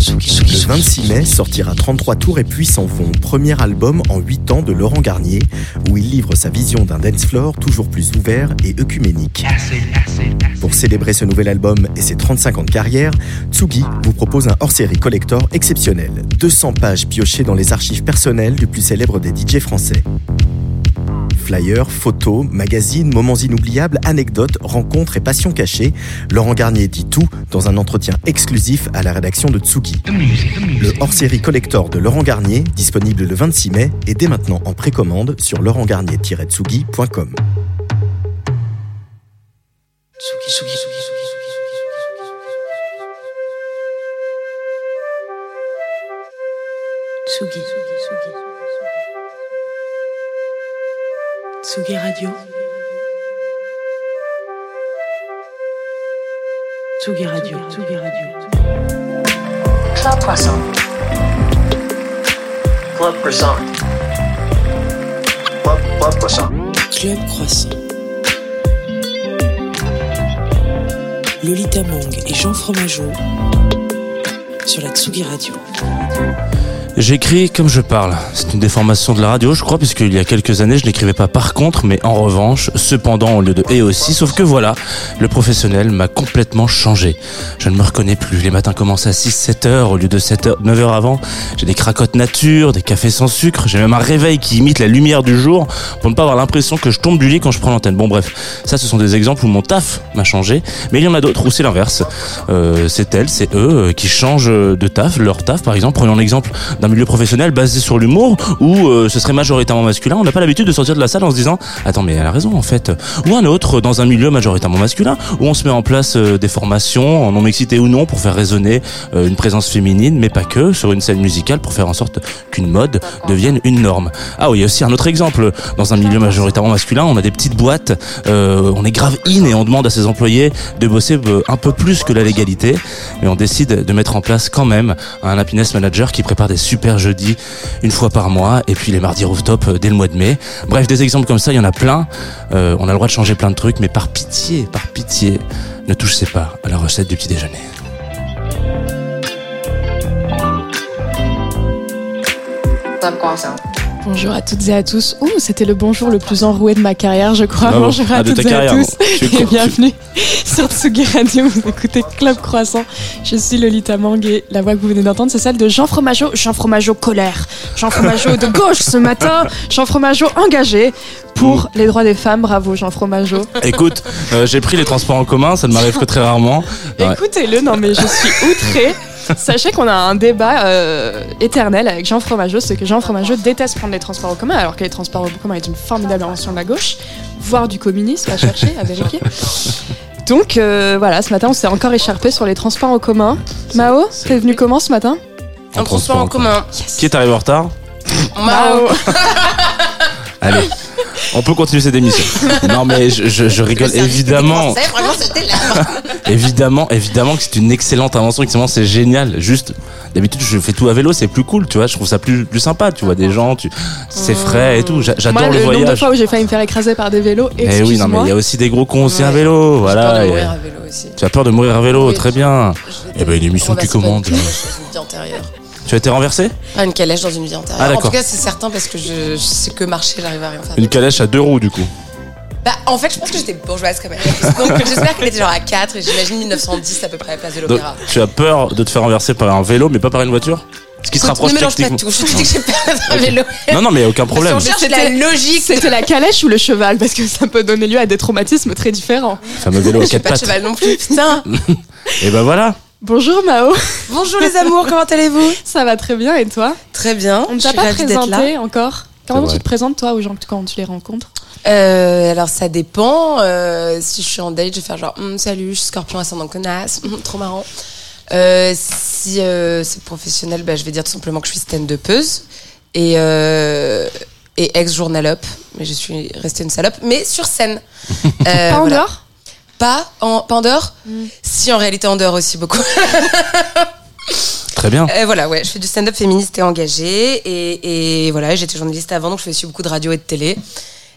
Le 26 mai sortira 33 tours et puis s'en vont, premier album en 8 ans de Laurent Garnier, où il livre sa vision d'un dance floor toujours plus ouvert et œcuménique. Pour célébrer ce nouvel album et ses 35 ans de carrière, Tsugi vous propose un hors-série collector exceptionnel. 200 pages piochées dans les archives personnelles du plus célèbre des DJ français. Flyers, photos, magazines, moments inoubliables, anecdotes, rencontres et passions cachées, Laurent Garnier dit tout dans un entretien exclusif à la rédaction de Tsugi. Le hors-série collector de Laurent Garnier, disponible le 26 mai, est dès maintenant en précommande sur laurentgarnier-tsugi.com. Tsugi. Tsugi Radio. Tsugi Radio. Tsugi Radio. Club Croissant. Club Croissant. Club, Club Croissant. Club Croissant. Lolita Mang et Jean Fromageau sur la Tsugi Radio. J'écris comme je parle. C'est une déformation de la radio, je crois, puisqu'il y a quelques années, je n'écrivais pas par contre, mais en revanche, cependant, au lieu de et aussi. Sauf que voilà, le professionnel m'a complètement changé. Je ne me reconnais plus. Les matins commencent à 6-7 heures au lieu de 7 heures, 9 heures avant. J'ai des cracottes nature, des cafés sans sucre. J'ai même un réveil qui imite la lumière du jour pour ne pas avoir l'impression que je tombe du lit quand je prends l'antenne. Bon, bref, ça, ce sont des exemples où mon taf m'a changé. Mais il y en a d'autres où c'est l'inverse. Euh, c'est elles, c'est eux euh, qui changent de taf, leur taf, par exemple. Prenons l'exemple d'un milieu professionnel basé sur l'humour où euh, ce serait majoritairement masculin. On n'a pas l'habitude de sortir de la salle en se disant attends mais elle a raison en fait. Ou un autre dans un milieu majoritairement masculin où on se met en place euh, des formations en non mixité ou non pour faire résonner euh, une présence féminine mais pas que sur une scène musicale pour faire en sorte qu'une mode devienne une norme. Ah oui, il y a aussi un autre exemple dans un milieu majoritairement masculin, on a des petites boîtes, on est grave in et on demande à ses employés de bosser un peu plus que la légalité mais on décide de mettre en place quand même un happiness manager qui prépare des super jeudis une fois par mois et puis les mardis rooftop euh, dès le mois de mai. Bref, des exemples comme ça, il y en a plein. Euh, on a le droit de changer plein de trucs, mais par pitié, par pitié, ne touchez pas à la recette du petit déjeuner. Bonjour à toutes et à tous. Ouh, c'était le bonjour le plus enroué de ma carrière, je crois. Bravo. Bonjour à Ah, toutes et à tous. Et bienvenue sur Tsugi Radio. Vous écoutez Club Croissant. Je suis Lolita Mang et la voix que vous venez d'entendre, c'est celle de Jean Fromageau. Jean Fromageau colère. Jean Fromageau de gauche ce matin. Jean Fromageau engagé pour les droits des femmes. Bravo, Jean Fromageau. Écoute, euh, j'ai pris les transports en commun, ça ne m'arrive que très rarement. Ouais. Écoutez-le, non mais je suis outrée. Sachez qu'on a un débat euh, éternel avec Jean Fromageau, c'est que Jean Fromageau déteste prendre les transports en commun, alors que les transports en commun est une formidable invention de la gauche, voire du communisme à chercher, à vérifier. Donc euh, voilà, ce matin on s'est encore écharpé sur les transports en commun. Mao, t'es venu comment ce matin? En transport en commun. Qui est arrivé en retard? Mao. Allez, on peut continuer cette émission. Non mais je, je- je rigole évidemment. Vraiment c'était là. Évidemment, évidemment que c'est une excellente invention, c'est génial. Juste, d'habitude, je fais tout à vélo, c'est plus cool, tu vois. Je trouve ça plus, plus sympa, tu vois, des gens, tu, c'est frais et tout. J'a- J'adore le, le nombre de voyage. fois où j'ai failli me faire écraser par des vélos, Eh oui, non, mais il y a aussi des gros cons aussi à Ouais. vélo, J'ai voilà. peur de Et- mourir à vélo aussi. Tu as peur de mourir à vélo, Oui, très bien. Eh ben, une émission Oh, bah, qui pas. Tu as été renversé Pas une calèche dans une vie antérieure. Ah, en tout cas, c'est certain parce que je, je sais que marcher, j'arrive à rien faire. Une calèche à deux roues, du coup. Bah, en fait, je pense que j'étais bourgeoise quand même. Donc, j'espère qu'elle était genre à 4 et j'imagine 1910 à peu près à la place de l'opéra. tu as peur de te faire renverser par un vélo, mais pas par une voiture Ce qui se rapproche ne mélange pas tout. Je te dis que j'ai peur d'un vélo. Non, non, mais aucun problème. C'était- la logique. C'était la calèche ou le cheval? Parce que ça peut donner lieu à des traumatismes très différents. Fameux vélo à quatre pas de pattes. cheval non plus, putain. Et ben voilà. Bonjour Mao, Bonjour les amours, comment allez-vous? Ça va très bien et toi? Très bien. On ne je t'a suis pas ravie d'être là. présenté encore? Comment tu te présentes toi aux gens quand tu les rencontres? Euh, alors ça dépend. Euh, si je suis en date, je vais faire genre Hum, salut, je suis scorpion ascendant connasse, Hum, trop marrant. Euh, si euh, c'est professionnel, bah, je vais dire tout simplement que je suis stand-upeuse et, euh, et ex-journalope, mais je suis restée une salope, mais sur scène. Euh, Pas en voilà. dehors Pas en, pas en dehors Si, en réalité en dehors aussi beaucoup. Très bien. Euh, voilà, ouais, je fais du stand-up féministe et engagé. Et, et voilà, j'étais journaliste avant, donc je fais aussi beaucoup de radio et de télé.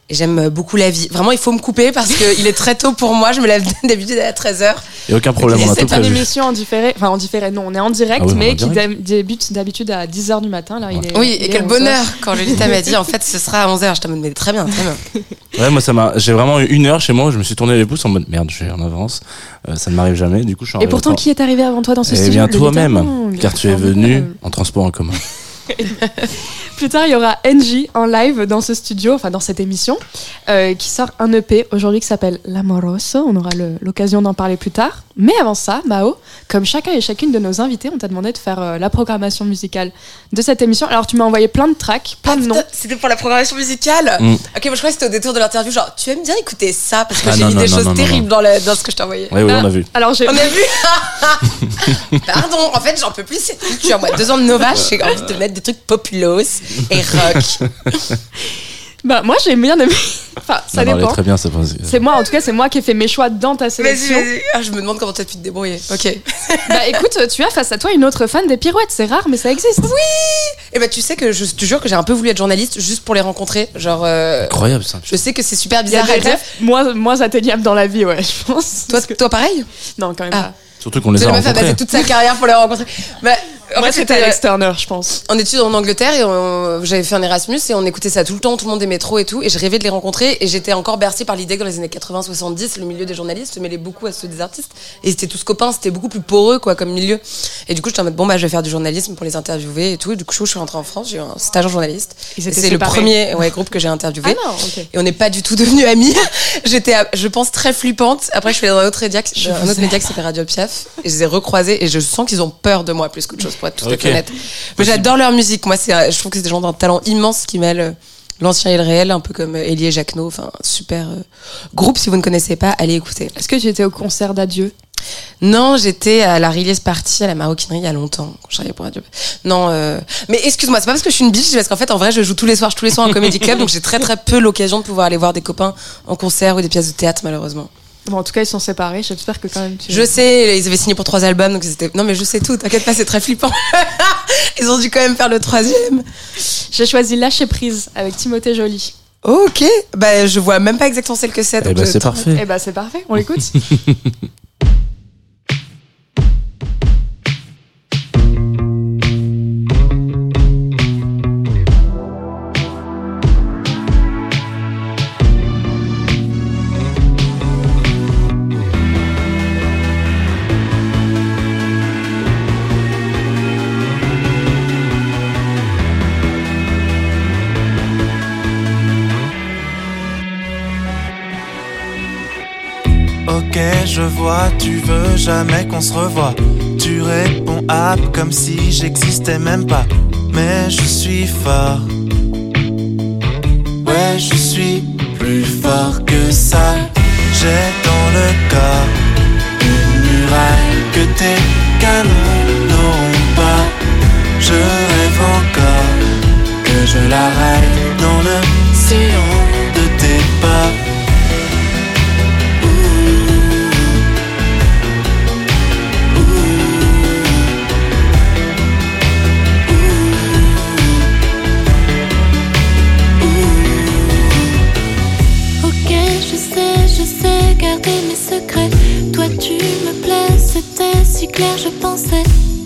Et j'aime beaucoup la vie. Vraiment, il faut me couper parce qu'il est très tôt pour moi. Je me lève d'habitude à 13h. Et aucun problème, Et on a tout c'est une émission en différé, enfin en différé, non, on est en direct, Ah oui, mais en qui direct. débute d'habitude à 10h du matin. Là, il est, Oui, il et est quel 11 heures. bonheur quand Lolita m'a dit en fait ce sera à 11h. Je t'ai mais très bien, très bien. Ouais, moi, ça m'a, j'ai vraiment eu une heure chez moi je me suis tourné les pouces en mode merde, je suis en avance. Euh, ça ne m'arrive jamais. Du coup, je suis Et pourtant, qui est arrivé avant toi dans ce Eh studio bien, Le toi-même, bien car tu es venu en transport en commun. Plus tard, il y aura NJ en live dans ce studio, enfin dans cette émission, euh, qui sort un EP aujourd'hui qui s'appelle L'Amoroso. On aura l'occasion d'en parler plus tard. Mais avant ça, Mao, comme chacun et chacune de nos invités, on t'a demandé de faire euh, la programmation musicale de cette émission. Alors, tu m'as envoyé plein de tracks, plein de noms. Putain, C'était pour la programmation musicale. Mm. Ok, moi je crois que c'était au détour de l'interview. Genre, tu aimes bien écouter ça parce que Ah, j'ai mis non, des non, choses non, non, terribles dans, le- dans ce que je t'ai envoyé. Oui, oui, Ah. on a vu. Alors, j'ai. On a vu Pardon, en fait, j'en peux plus cette culture. Moi, deux ans de Nova, j'ai envie de mettre des trucs populos et rock. Bah, moi, j'ai bien aimé. Enfin, ça Non, non, dépend. très bien, ça pense. C'est moi, en tout cas, c'est moi qui ai fait mes choix dans ta Vas-y, sélection. vas-y. Ah, je me demande comment t'as pu te débrouiller. Ok. Bah écoute, tu as face à toi une autre fan des pirouettes. C'est rare, mais ça existe. Et bah, tu sais que je te jure que j'ai un peu voulu être journaliste juste pour les rencontrer. Genre, euh, Incroyable, ça. je sais que c'est super y bizarre à dire. rêves moins, moins atteignables dans la vie, ouais, je pense. Toi, que- toi, pareil? Non, quand même Ah. pas. Surtout qu'on les C'est a la meuf a rencontrés. toute sa carrière pour les rencontrer. Bah, en Moi, fait, c'était c'était Alex Turner, je pense. en études en Angleterre et on- j'avais fait un Erasmus et on écoutait ça tout le temps, tout le monde des métros et tout. Et je rêvais de les rencontrer et j'étais encore bercée par l'idée que dans les années 80-70, le milieu des journalistes se mêlait beaucoup à ceux des artistes. Et ils étaient tous copains, c'était beaucoup plus poreux quoi comme milieu. Et du coup, j'étais en mode bon bah je vais faire du journalisme pour les interviewer et tout. Et du coup, je suis rentrée en France, j'ai eu un stage en journaliste. C'est le premier ouais, groupe que j'ai interviewé. Ah non, ok. Et on n'est pas du tout devenus amis. J'étais, je pense, très flippante. Après, je suis allée dans un autre média, un autre média qui s'appelle Radio Piaf. Et je les ai recroisés et je sens qu'ils ont peur de moi plus qu'autre chose, pour être tout à fait honnête. Mais j'adore leur musique. Moi, c'est, je trouve que c'est des gens d'un talent immense qui mêlent euh, l'ancien et le réel, un peu comme euh, Elie et Jacquenot. Enfin, super euh, groupe. Si vous ne connaissez pas, allez écouter. Est-ce que tu étais au concert d'adieu? Non, j'étais à la release party à la maroquinerie il y a longtemps, quand je travaillais pour Radio. Non, euh... mais excuse-moi, c'est pas parce que je suis une bitch, c'est parce qu'en fait, en vrai, je joue tous les soirs, je- tous les soirs en comédie club, donc j'ai très très peu l'occasion de pouvoir aller voir des copains en concert ou des pièces de théâtre, malheureusement. Bon, en tout cas, ils sont séparés. J'espère que quand même tu. Je sais, ils avaient signé pour trois albums, donc c'était. Non, mais je sais tout, t'inquiète pas, c'est très flippant. ils ont dû quand même faire le troisième. J'ai choisi Lâcher prise avec Timothée Joly. Ok, bah je vois même pas exactement celle que c'est. Eh donc ben, je- c'est parfait. Eh bah, c'est parfait. On l'écoute. tu veux jamais qu'on se revoie. Tu réponds app comme si j'existais même pas. Mais je suis fort. Ouais, je suis plus fort que ça. J'ai dans le corps une muraille que tes canons n'auront pas. Je rêve encore que je la raille dans le sillon de tes pas.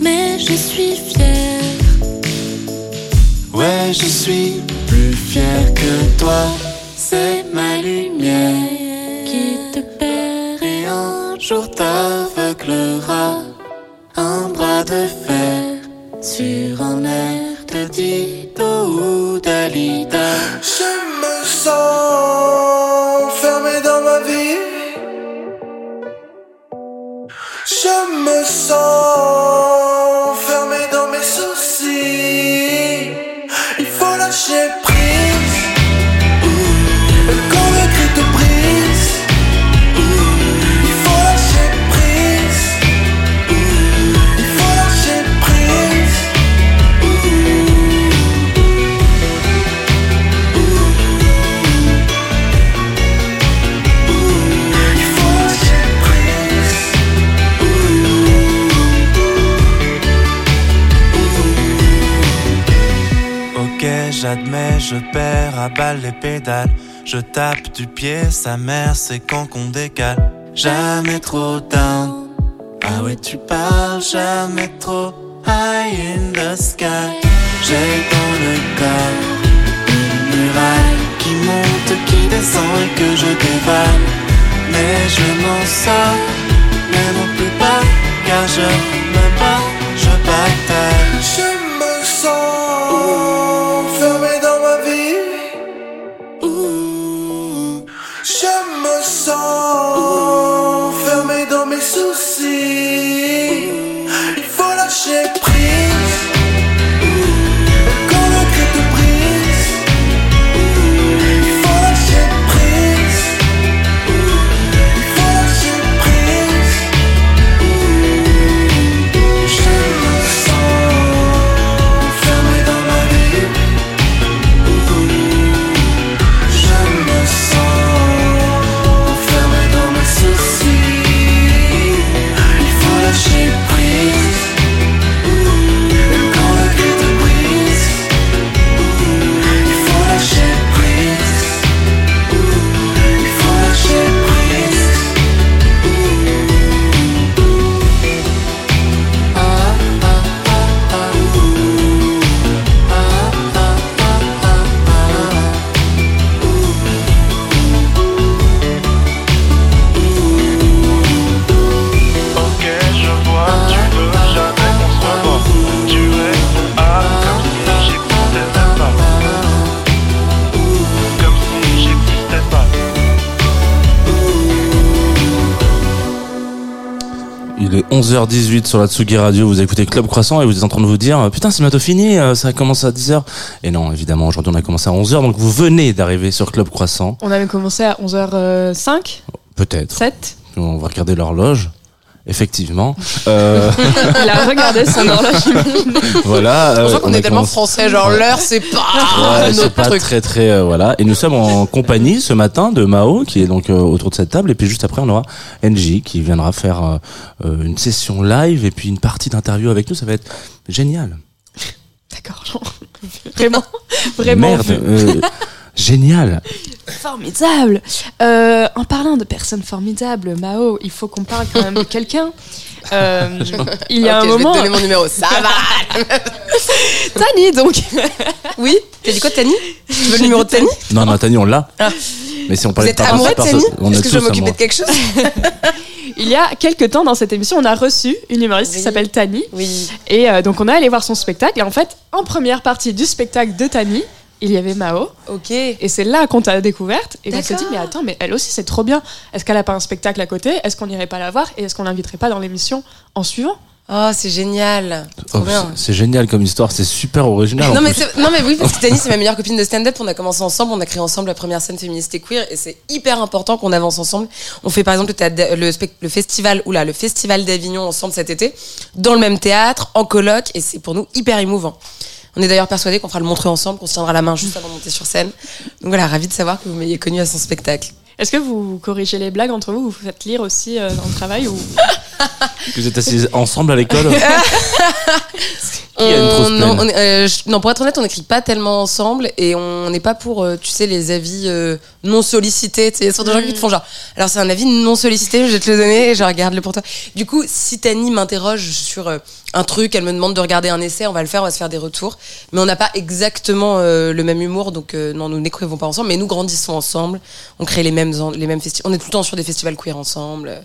Mais je suis fière. Ouais, je suis plus fier que toi. C'est ma lumière Qui te perd et un jour t'aveuglera. Les pédales. Je tape du pied, sa mère, c'est quand qu'on décale. Jamais trop down. Ah ouais, tu parles, jamais trop high in the sky. J'ai dans le corps une muraille qui monte, qui descend et que je dévale. Mais je m'en sors, mais non plus pas, car je me bats, je bataille. 11h18 sur la Tsugi Radio, vous écoutez Club Croissant et vous êtes en train de vous dire euh, Putain c'est bientôt fini, euh, ça a commencé à 10h. Et non, évidemment, aujourd'hui on a commencé à 11h, donc vous venez d'arriver sur Club Croissant. On avait commencé à 11h05, Peut-être. 7. On va regarder l'horloge. Effectivement. Euh, Il a regardé son horloge. voilà. C'est pour euh, ça qu'on on est tellement commencé- français, genre l'heure c'est pas Ouais, c'est notre pas truc. très très euh, voilà et nous sommes en compagnie ce matin de Mao qui est donc euh, autour de cette table et puis juste après on aura NJ qui viendra faire euh, euh, une session live et puis une partie d'interview avec nous ça va être génial D'accord, genre, vraiment, vraiment merde euh, génial formidable. Euh, en parlant de personnes formidables, Mao, il faut qu'on parle quand même de quelqu'un. Euh, il y a un je vais moment, te donner mon numéro. Ça va. Tani donc. Oui. T'as dit quoi, Tani? Tu veux le numéro de Tani? Non non Tani on l'a Ah. mais si on Vous parlait êtes de amoureux de Tani? Est-ce est que je tous m'occuper de quelque chose? Il y a quelques temps dans cette émission, on a reçu une humoriste qui s'appelle Tani. Oui. Et euh, donc on est allé voir son spectacle. Et en fait, en première partie du spectacle de Tani, il y avait Mao. Ok. Et c'est là qu'on t'a découverte. Et on s'est dit, mais attends, mais elle aussi, c'est trop bien. Est-ce qu'elle a pas un spectacle à côté? Est-ce qu'on n'irait pas la voir? Et est-ce qu'on l'inviterait pas dans l'émission en suivant? Oh, c'est génial. Oh, bien. c'est- génial comme histoire c'est super original Non mais, non oui parce que Tani c'est ma meilleure copine de stand-up on a commencé ensemble on a créé ensemble la première scène féministe et queer et c'est hyper important qu'on avance ensemble on fait par exemple le, théâtre- le, le festival oula le festival d'Avignon ensemble cet été dans le même théâtre en coloc et c'est pour nous hyper émouvant on est d'ailleurs persuadés qu'on fera le montrer ensemble qu'on se tiendra la main juste avant de monter sur scène. Donc voilà ravi de savoir que vous m'ayez connu à son spectacle. Est-ce que vous corrigez les blagues entre vous Vous vous faites lire aussi euh, dans le travail ou... vous êtes assis ensemble à l'école Qui a une non, peine on est- euh, je- non, pour être honnête, on n'écrit pas tellement ensemble et on n'est pas pour, euh, tu sais, les avis euh, non sollicités. Tu sais, Il y a souvent des gens qui te font genre, alors c'est un avis non sollicité, je vais te le donner et je regarde-le pour toi. Du coup, si Tani m'interroge sur euh, un truc, elle me demande de regarder un essai, on va le faire, on va se faire des retours. Mais on n'a pas exactement euh, le même humour, donc euh, non, nous n'écrivons pas ensemble, mais nous grandissons ensemble. On crée les mêmes, les mêmes festivals. On est tout le temps sur des festivals queer ensemble. euh,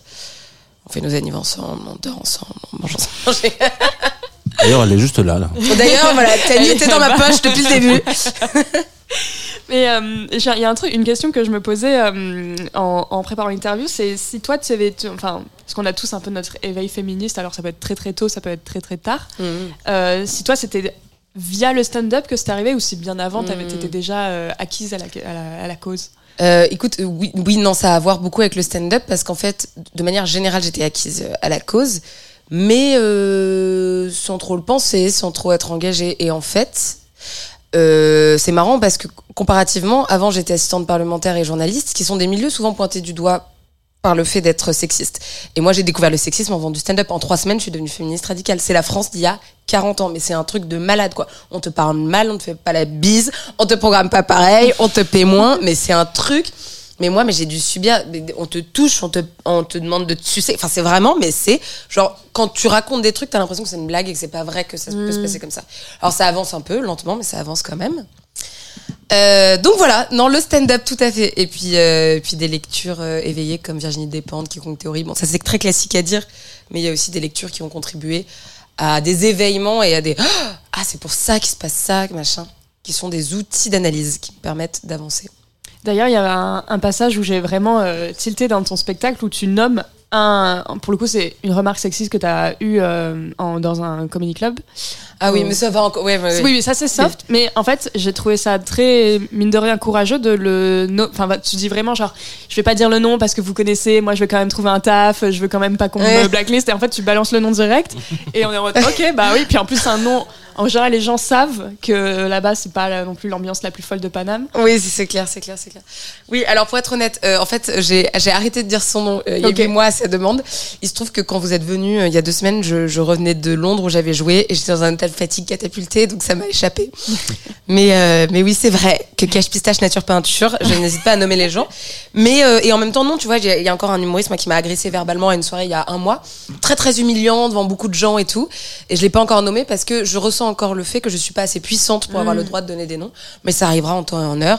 On fait nos anniversaires ensemble, on dort ensemble, on mange ensemble. d'ailleurs elle est juste là là D'ailleurs, voilà, Tani était dans ma poche depuis le début. Mais euh, il y a un truc, une question que je me posais euh, en, en préparant l'interview, c'est si toi tu avais, tu- enfin, parce qu'on a tous un peu notre éveil féministe, alors ça peut être très très tôt, ça peut être très très tard. Euh, si toi c'était via le stand-up que c'est arrivé ou si bien avant t'avais Mhm. été déjà euh, acquise à la, à la, à la cause? Euh, écoute, oui, oui, non, ça a à voir beaucoup avec le stand-up parce qu'en fait, de manière générale, j'étais acquise à la cause, mais euh, sans trop le penser, sans trop être engagée. Et en fait, euh, c'est marrant parce que comparativement, avant, j'étais assistante parlementaire et journaliste, qui sont des milieux souvent pointés du doigt par le fait d'être sexiste. Et moi, j'ai découvert le sexisme en faisant du stand-up. En trois semaines, je suis devenue féministe radicale. C'est la France d'il y a 40 ans, mais c'est un truc de malade, quoi. On te parle mal, on te fait pas la bise, on te programme pas pareil, on te paie moins, mais c'est un truc. Mais moi, mais j'ai dû subir. On te touche, on te, on te demande de te sucer. Enfin, c'est vraiment, mais c'est genre quand tu racontes des trucs, t'as l'impression que c'est une blague et que c'est pas vrai que ça peut se passer comme ça. Alors ça avance un peu lentement, mais ça avance quand même. Euh, donc voilà, non, le stand-up tout à fait. Et puis, euh, puis des lectures euh, éveillées comme Virginie Despentes, Quiconque Théorie. Bon, ça c'est très classique à dire, mais il y a aussi des lectures qui ont contribué à des éveillements et à des ah c'est pour ça qu'il se passe ça, machin, qui sont des outils d'analyse qui me permettent d'avancer. D'ailleurs, il y a un, un passage où j'ai vraiment euh, tilté dans ton spectacle où tu nommes un. Pour le coup, c'est une remarque sexiste que tu as eue euh, en- dans un comedy club. Ah oui, mais ça va encore. Ouais, ouais, ouais. Oui, ça c'est soft, mais en fait, j'ai trouvé ça très, mine de rien, courageux de le. Enfin, va- tu dis vraiment, genre, je vais pas dire le nom parce que vous connaissez, moi je vais quand même trouver un taf, je veux quand même pas qu'on Ouais. me blacklist, et en fait, tu balances le nom direct, et on est en mode, ok, bah oui, puis en plus, c'est un nom. En général, les gens savent que là-bas, c'est pas non plus l'ambiance la plus folle de Paname. Oui, c'est- clair, c'est clair, c'est clair. Oui, alors pour être honnête, euh, en fait, j'ai arrêté de dire son nom euh, il y a Ok. huit mois à sa demande. Il se trouve que quand vous êtes venu euh, il y a deux semaines, je, je revenais de Londres où j'avais joué et j'étais dans un état de fatigue catapulté, donc ça m'a échappé. mais, euh, mais oui, c'est vrai que Cache Pistache Nature Peinture, je n'hésite pas à nommer les gens. Mais et en même temps, non, tu vois, il y a encore un humoriste moi, qui m'a agressé verbalement à une soirée il y a un mois, très très humiliant devant beaucoup de gens et tout. Et je l'ai pas encore nommé parce que je ressens encore le fait que je suis pas assez puissante pour avoir le droit de donner des noms. Mais ça arrivera en temps et en heure.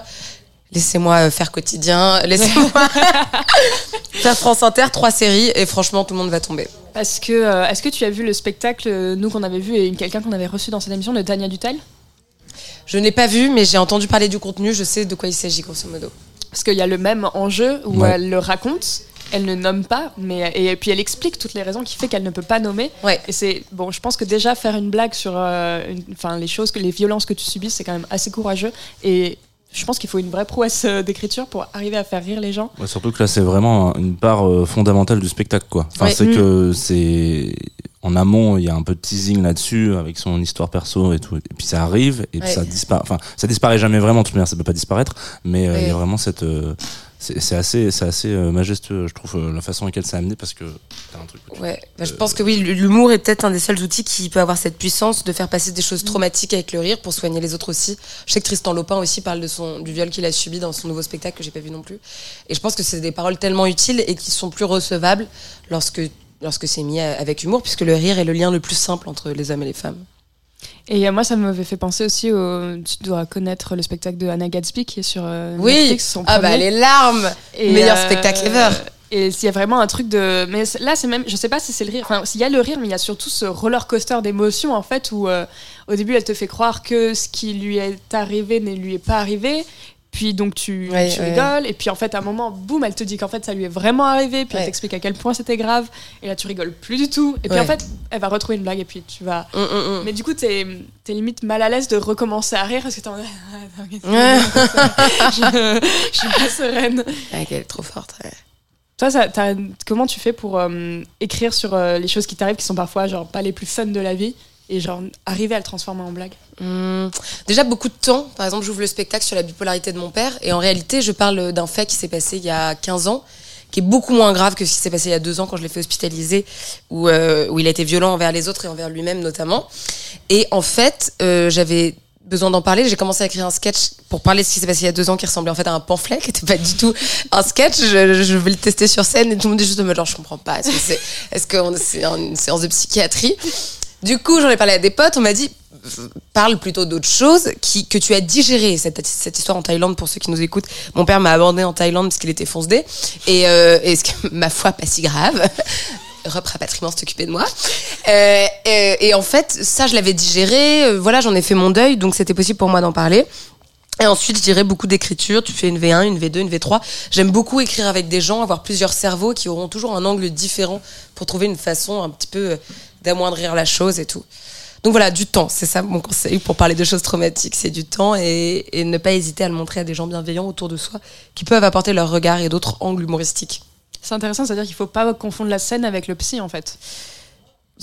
Laissez-moi euh, faire quotidien, laissez-moi faire France Inter, trois séries et franchement tout le monde va tomber. Parce que, euh, est-ce que tu as vu le spectacle, euh, nous qu'on avait vu, et quelqu'un qu'on avait reçu dans cette émission, de Tania Dutel? Je ne l'ai pas vu, mais j'ai entendu parler du contenu, je sais de quoi il s'agit grosso modo. Parce qu'il y a le même enjeu où Ouais. elle le raconte, elle ne nomme pas, mais et puis elle explique toutes les raisons qui fait qu'elle ne peut pas nommer. Ouais. Et c'est bon, je pense que déjà faire une blague sur, euh, enfin les choses que les violences que tu subis, c'est quand même assez courageux. Et je pense qu'il faut une vraie prouesse euh, d'écriture pour arriver à faire rire les gens. Ouais, surtout que là, c'est vraiment une part euh, fondamentale du spectacle, quoi. Enfin, Ouais. c'est Mm. que c'est en amont, il y a un peu de teasing là-dessus avec son histoire perso et tout. Et puis ça arrive et puis ça disparaît. Enfin, ça disparaît jamais vraiment. De toute manière, ça peut pas disparaître. Mais euh, il y a vraiment cette. euh, c'est assez, c'est assez euh, majestueux, je trouve, euh, la façon avec laquelle ça a amené parce que t'as un truc. où tu- Ouais, bah, je pense que oui, l'humour est peut-être un des seuls outils qui peut avoir cette puissance de faire passer des Mm. choses traumatiques avec le rire pour soigner les autres aussi. Je sais que Tristan Lopin aussi parle de son, du viol qu'il a subi dans son nouveau spectacle que j'ai pas vu non plus. Et je pense que c'est des paroles tellement utiles et qui sont plus recevables lorsque, lorsque c'est mis à- avec humour, puisque le rire est le lien le plus simple entre les hommes et les femmes. Et euh, moi, ça m'avait fait penser aussi au. Tu dois connaître le spectacle de Anna Gatsby qui est sur euh, Oui, Netflix, son ah bah les larmes Et, Meilleur euh, spectacle ever. Et il y a vraiment un truc de. Mais là, c'est même. Je sais pas si c'est le rire. Enfin, il y a le rire, mais il y a surtout ce roller coaster d'émotions, en fait, où euh, au début, elle te fait croire que ce qui lui est arrivé ne lui est pas arrivé. Puis donc tu, Ouais, tu ouais. rigoles, et puis en fait à un moment, boum, elle te dit qu'en fait ça lui est vraiment arrivé, puis Ouais. elle t'explique à quel point c'était grave, et là tu rigoles plus du tout, et puis en fait elle va retrouver une blague, et puis tu vas. Hum, hum, hum. Mais du coup, t'es es limite mal à l'aise de recommencer à rire parce que t'es en mode, Ah, je, je suis pas sereine. Ouais, qu'elle est trop forte. ouais. Toi, ça, t'as- comment tu fais pour euh, écrire sur euh, les choses qui t'arrivent, qui sont parfois genre pas les plus fun de la vie, et genre arriver à le transformer en blague Hum, déjà beaucoup de temps. Par exemple, j'ouvre le spectacle sur la bipolarité de mon père et en réalité, je parle d'un fait qui s'est passé il y a 15 ans qui est beaucoup moins grave que ce qui s'est passé il y a deux ans quand je l'ai fait hospitaliser, où, euh, où il a été violent envers les autres et envers lui-même notamment. Et en fait, euh, j'avais besoin d'en parler. J'ai commencé à écrire un sketch pour parler de ce qui s'est passé il y a deux ans qui ressemblait en fait à un pamphlet, qui n'était pas du tout un sketch. Je, je vais le tester sur scène et tout le monde est juste en mode genre je comprends pas. Est-ce que c'est on- c'est une séance de psychiatrie? Du coup, j'en ai parlé à des potes. On m'a dit parle plutôt d'autre chose qui, que tu as digéré cette, histoire en Thaïlande pour ceux qui nous écoutent. Mon père m'a abandonné en Thaïlande parce qu'il était foncedé et, euh, et ce que, ma foi pas si grave. Europe rapatriement s'est occupé de moi. Euh, et, et en fait, ça je l'avais digéré. euh, voilà, j'en ai fait mon deuil, donc c'était possible pour moi d'en parler. Et ensuite, je dirais beaucoup d'écriture. Tu fais une V1, une V2, une V3. J'aime beaucoup écrire avec des gens, avoir plusieurs cerveaux qui auront toujours un angle différent pour trouver une façon un petit peu euh, d'amoindrir la chose et tout. Donc voilà, du temps, c'est ça mon conseil pour parler de choses traumatiques, c'est du temps et, et ne pas hésiter à le montrer à des gens bienveillants autour de soi qui peuvent apporter leur regard et d'autres angles humoristiques. C'est intéressant, c'est-à-dire qu'il faut pas confondre la scène avec le psy en fait.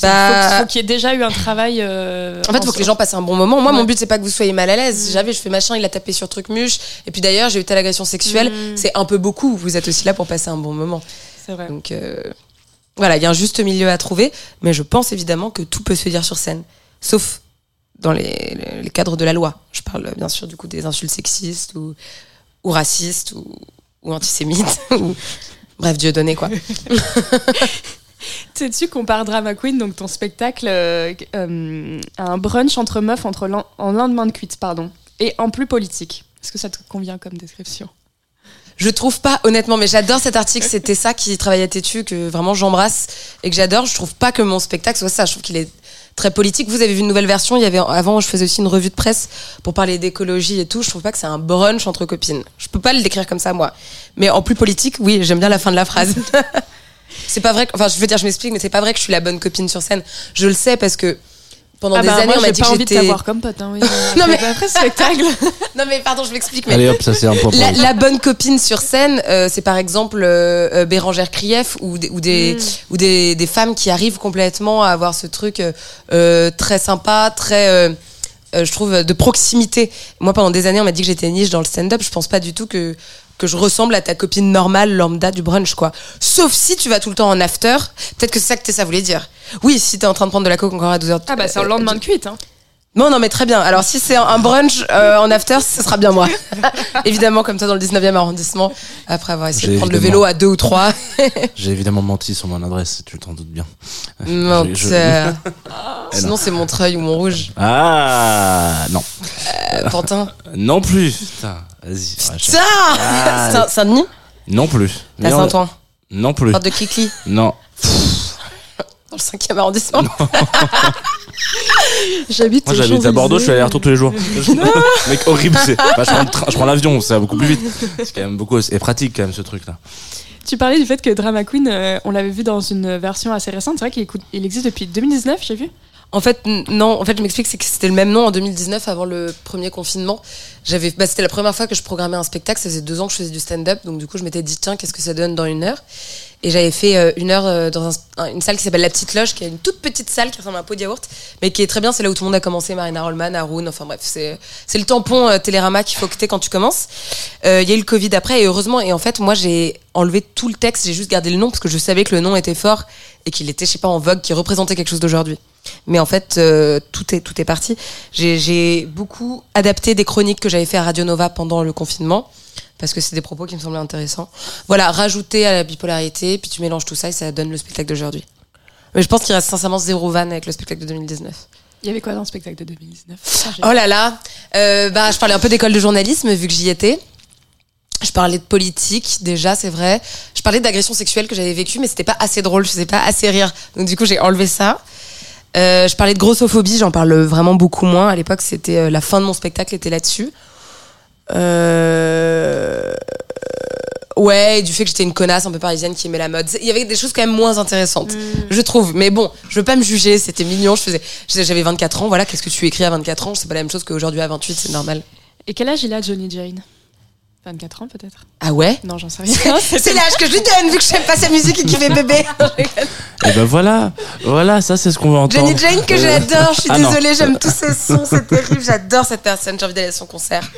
Bah- il faut, faut qu'il y ait déjà eu un travail. euh, En fait, il faut que les gens passent un bon moment. Moi, Ouais. mon but, c'est pas que vous soyez mal à l'aise. Si j'avais, je fais machin, il a tapé sur truc muche. Et puis d'ailleurs, j'ai eu telle agression sexuelle. Mm. C'est un peu beaucoup. Vous êtes aussi là pour passer un bon moment. C'est vrai. Donc euh, voilà, il y a un juste milieu à trouver, mais je pense évidemment que tout peut se dire sur scène, sauf dans les, cadres de la loi. Je parle bien sûr du coup des insultes sexistes ou, racistes ou, antisémites. ou... Bref, Dieu donné quoi. Sais-tu qu'on Drama Queen, donc ton spectacle, euh, euh, un brunch entre meufs entre en lendemain de cuite, pardon, et en plus politique Est-ce que ça te convient comme description? Je trouve pas, honnêtement, mais j'adore cet article. C'était ça qui travaillait Tétu, que vraiment j'embrasse et que j'adore. Je trouve pas que mon spectacle soit ça. Je trouve qu'il est très politique. Vous avez vu une nouvelle version. Il y avait avant, je faisais aussi une revue de presse pour parler d'écologie et tout. Je trouve pas que c'est un brunch entre copines. Je peux pas le décrire comme ça, moi. Mais en plus politique, oui, j'aime bien la fin de la phrase. c'est pas vrai. Enfin, je veux dire, je m'explique, mais c'est pas vrai que je suis la bonne copine sur scène. Je le sais parce que pendant Ah des bah, années, moi, on m'a dit pas que envie de j'étais. t'avoir comme pote. Hein, oui, Non, mais- après spectacle. Non mais pardon, je m'explique. Mais Allez hop, ça c'est un point pour La, bonne copine sur scène, euh, c'est par exemple euh, euh, Bérangère Krief ou, des, ou, des, ou des, des femmes qui arrivent complètement à avoir ce truc euh, très sympa, très, euh, euh, je trouve, de proximité. Moi, pendant des années, on m'a dit que j'étais niche dans le stand-up. Je pense pas du tout que que je ressemble à ta copine normale lambda du brunch quoi. Sauf si tu vas tout le temps en after, peut-être que c'est ça que ça voulait dire. Oui, si t'es en train de prendre de la coke encore à 12h. Ah bah c'est le lendemain de cuite. Hein. Non, non, mais très bien. Alors, si c'est un brunch euh, en after, ce sera bien moi. évidemment, comme toi dans le 19e arrondissement, après avoir essayé de prendre le vélo à deux ou trois. J'ai évidemment menti sur mon adresse, tu t'en doutes bien. Je- Menteur. Eh Sinon, c'est Montreuil ou Montrouge. Ah non. Euh, Pantin. Non plus. Putain, vas-y. Ça Ah, Saint- Saint-Denis Non plus. La Saint-Ouen. Non plus. Porte de Kikli. Non. Dans le 5e arrondissement. J'habite Moi j'habite à Bordeaux, je fais Champs-Élysées. aller-retour tous les jours. Mec horrible, c'est. Bah, je prends l'avion, ça va beaucoup plus vite. C'est quand même beaucoup. C'est pratique quand même ce truc là. Tu parlais du fait que Drama Queen, euh, on l'avait vu dans une version assez récente. C'est vrai qu'il écoute- il existe depuis 2019, j'ai vu. En fait, non. En fait, je m'explique, c'est que c'était le même nom en 2019, avant le premier confinement. J'avais, bah, c'était la première fois que je programmais un spectacle. Ça faisait deux ans que je faisais du stand-up, donc du coup, je m'étais dit tiens, qu'est-ce que ça donne dans une heure? Et j'avais fait euh, une heure euh, dans un- un- une salle qui s'appelle La Petite Loge, qui est une toute petite salle qui ressemble à un pot de yaourt, mais qui est très bien. C'est là où tout le monde a commencé, Marina Rollman, Haroun. Enfin bref, c'est c'est le tampon euh, Télérama qu'il faut que t'aies quand tu commences. Il y a eu le Covid après, et heureusement. Et en fait, moi, j'ai enlevé tout le texte. J'ai juste gardé le nom parce que je savais que le nom était fort et qu'il était, je sais pas, en vogue, qui représentait quelque chose d'aujourd'hui. Mais en fait, euh, tout est tout est parti. J'ai- beaucoup adapté des chroniques que j'avais fait à Radio Nova pendant le confinement parce que c'est des propos qui me semblaient intéressants. Voilà, rajouter à la bipolarité, puis tu mélanges tout ça et ça donne le spectacle d'aujourd'hui. Mais je pense qu'il reste sincèrement zéro van avec le spectacle de 2019. Il y avait quoi dans le spectacle de 2019 Ah, Oh là là, euh, bah je parlais un peu d'école de journalisme vu que j'y étais. Je parlais de politique déjà, c'est vrai. Je parlais d'agression sexuelle que j'avais vécue, mais c'était pas assez drôle, je faisais pas assez rire. Donc du coup j'ai enlevé ça. Euh, je parlais de grossophobie, j'en parle vraiment beaucoup moins. À l'époque, c'était euh, la fin de mon spectacle était là-dessus. Euh... Ouais, et du fait que j'étais une connasse un peu parisienne qui aimait la mode. Il y avait des choses quand même moins intéressantes, je trouve. Mais bon, je veux pas me juger, c'était mignon. Je faisais, je faisais- j'avais 24 ans. Voilà, qu'est-ce que tu écris à 24 ans? C'est pas la même chose qu'aujourd'hui à 28, c'est normal. Et quel âge il a, Johnny Jane 24 ans peut-être Ah ouais Non, j'en sais rien. C'est l'âge que je lui donne vu que j'aime pas sa musique et qu'il fait bébé. Et ben voilà, voilà, ça c'est ce qu'on veut entendre. Johnny Jane que j'adore, je suis ah désolée, j'aime tous ses sons, c'est terrible, j'adore cette personne, j'ai envie d'aller à son concert.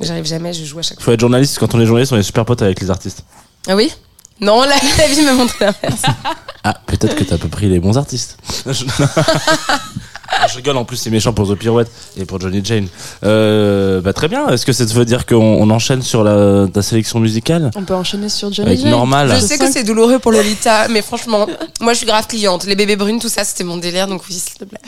J'arrive jamais, je joue à chaque fois. Faut être journaliste, quand on est journaliste, on est super potes avec les artistes. Ah oui? Non, la, la vie me montre l'inverse. Ah, peut-être que t'as peu pris les bons artistes. je... Ah, je rigole, en plus c'est méchant pour The Pirouette et pour Johnny Jane. Euh, bah très bien, est-ce que ça veut dire qu'on on enchaîne sur la, ta sélection musicale On peut enchaîner sur Johnny Jane. Normal. Je sais que c'est douloureux pour Lolita, mais franchement, moi je suis grave cliente. Les bébés brunes, tout ça, c'était mon délire, donc oui, s'il te plaît.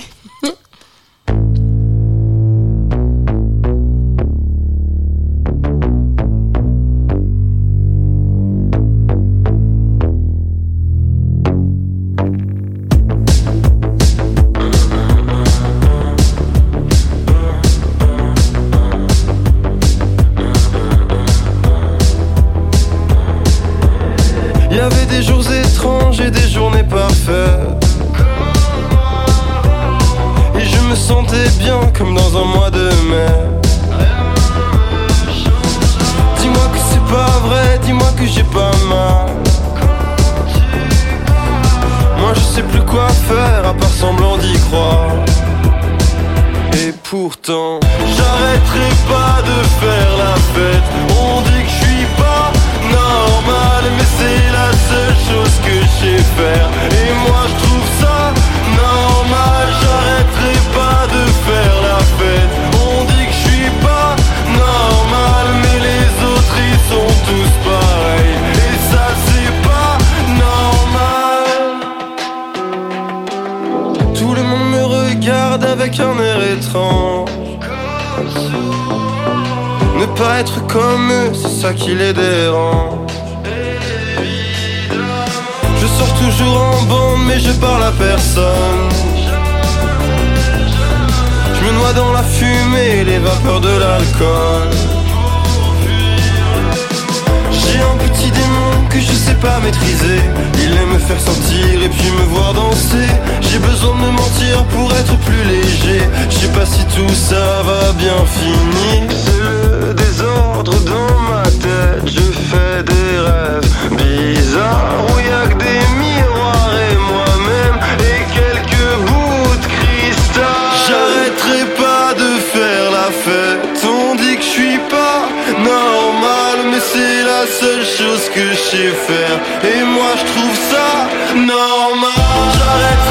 Chose que je sais faire. Et moi je trouve ça normal. J'arrêterai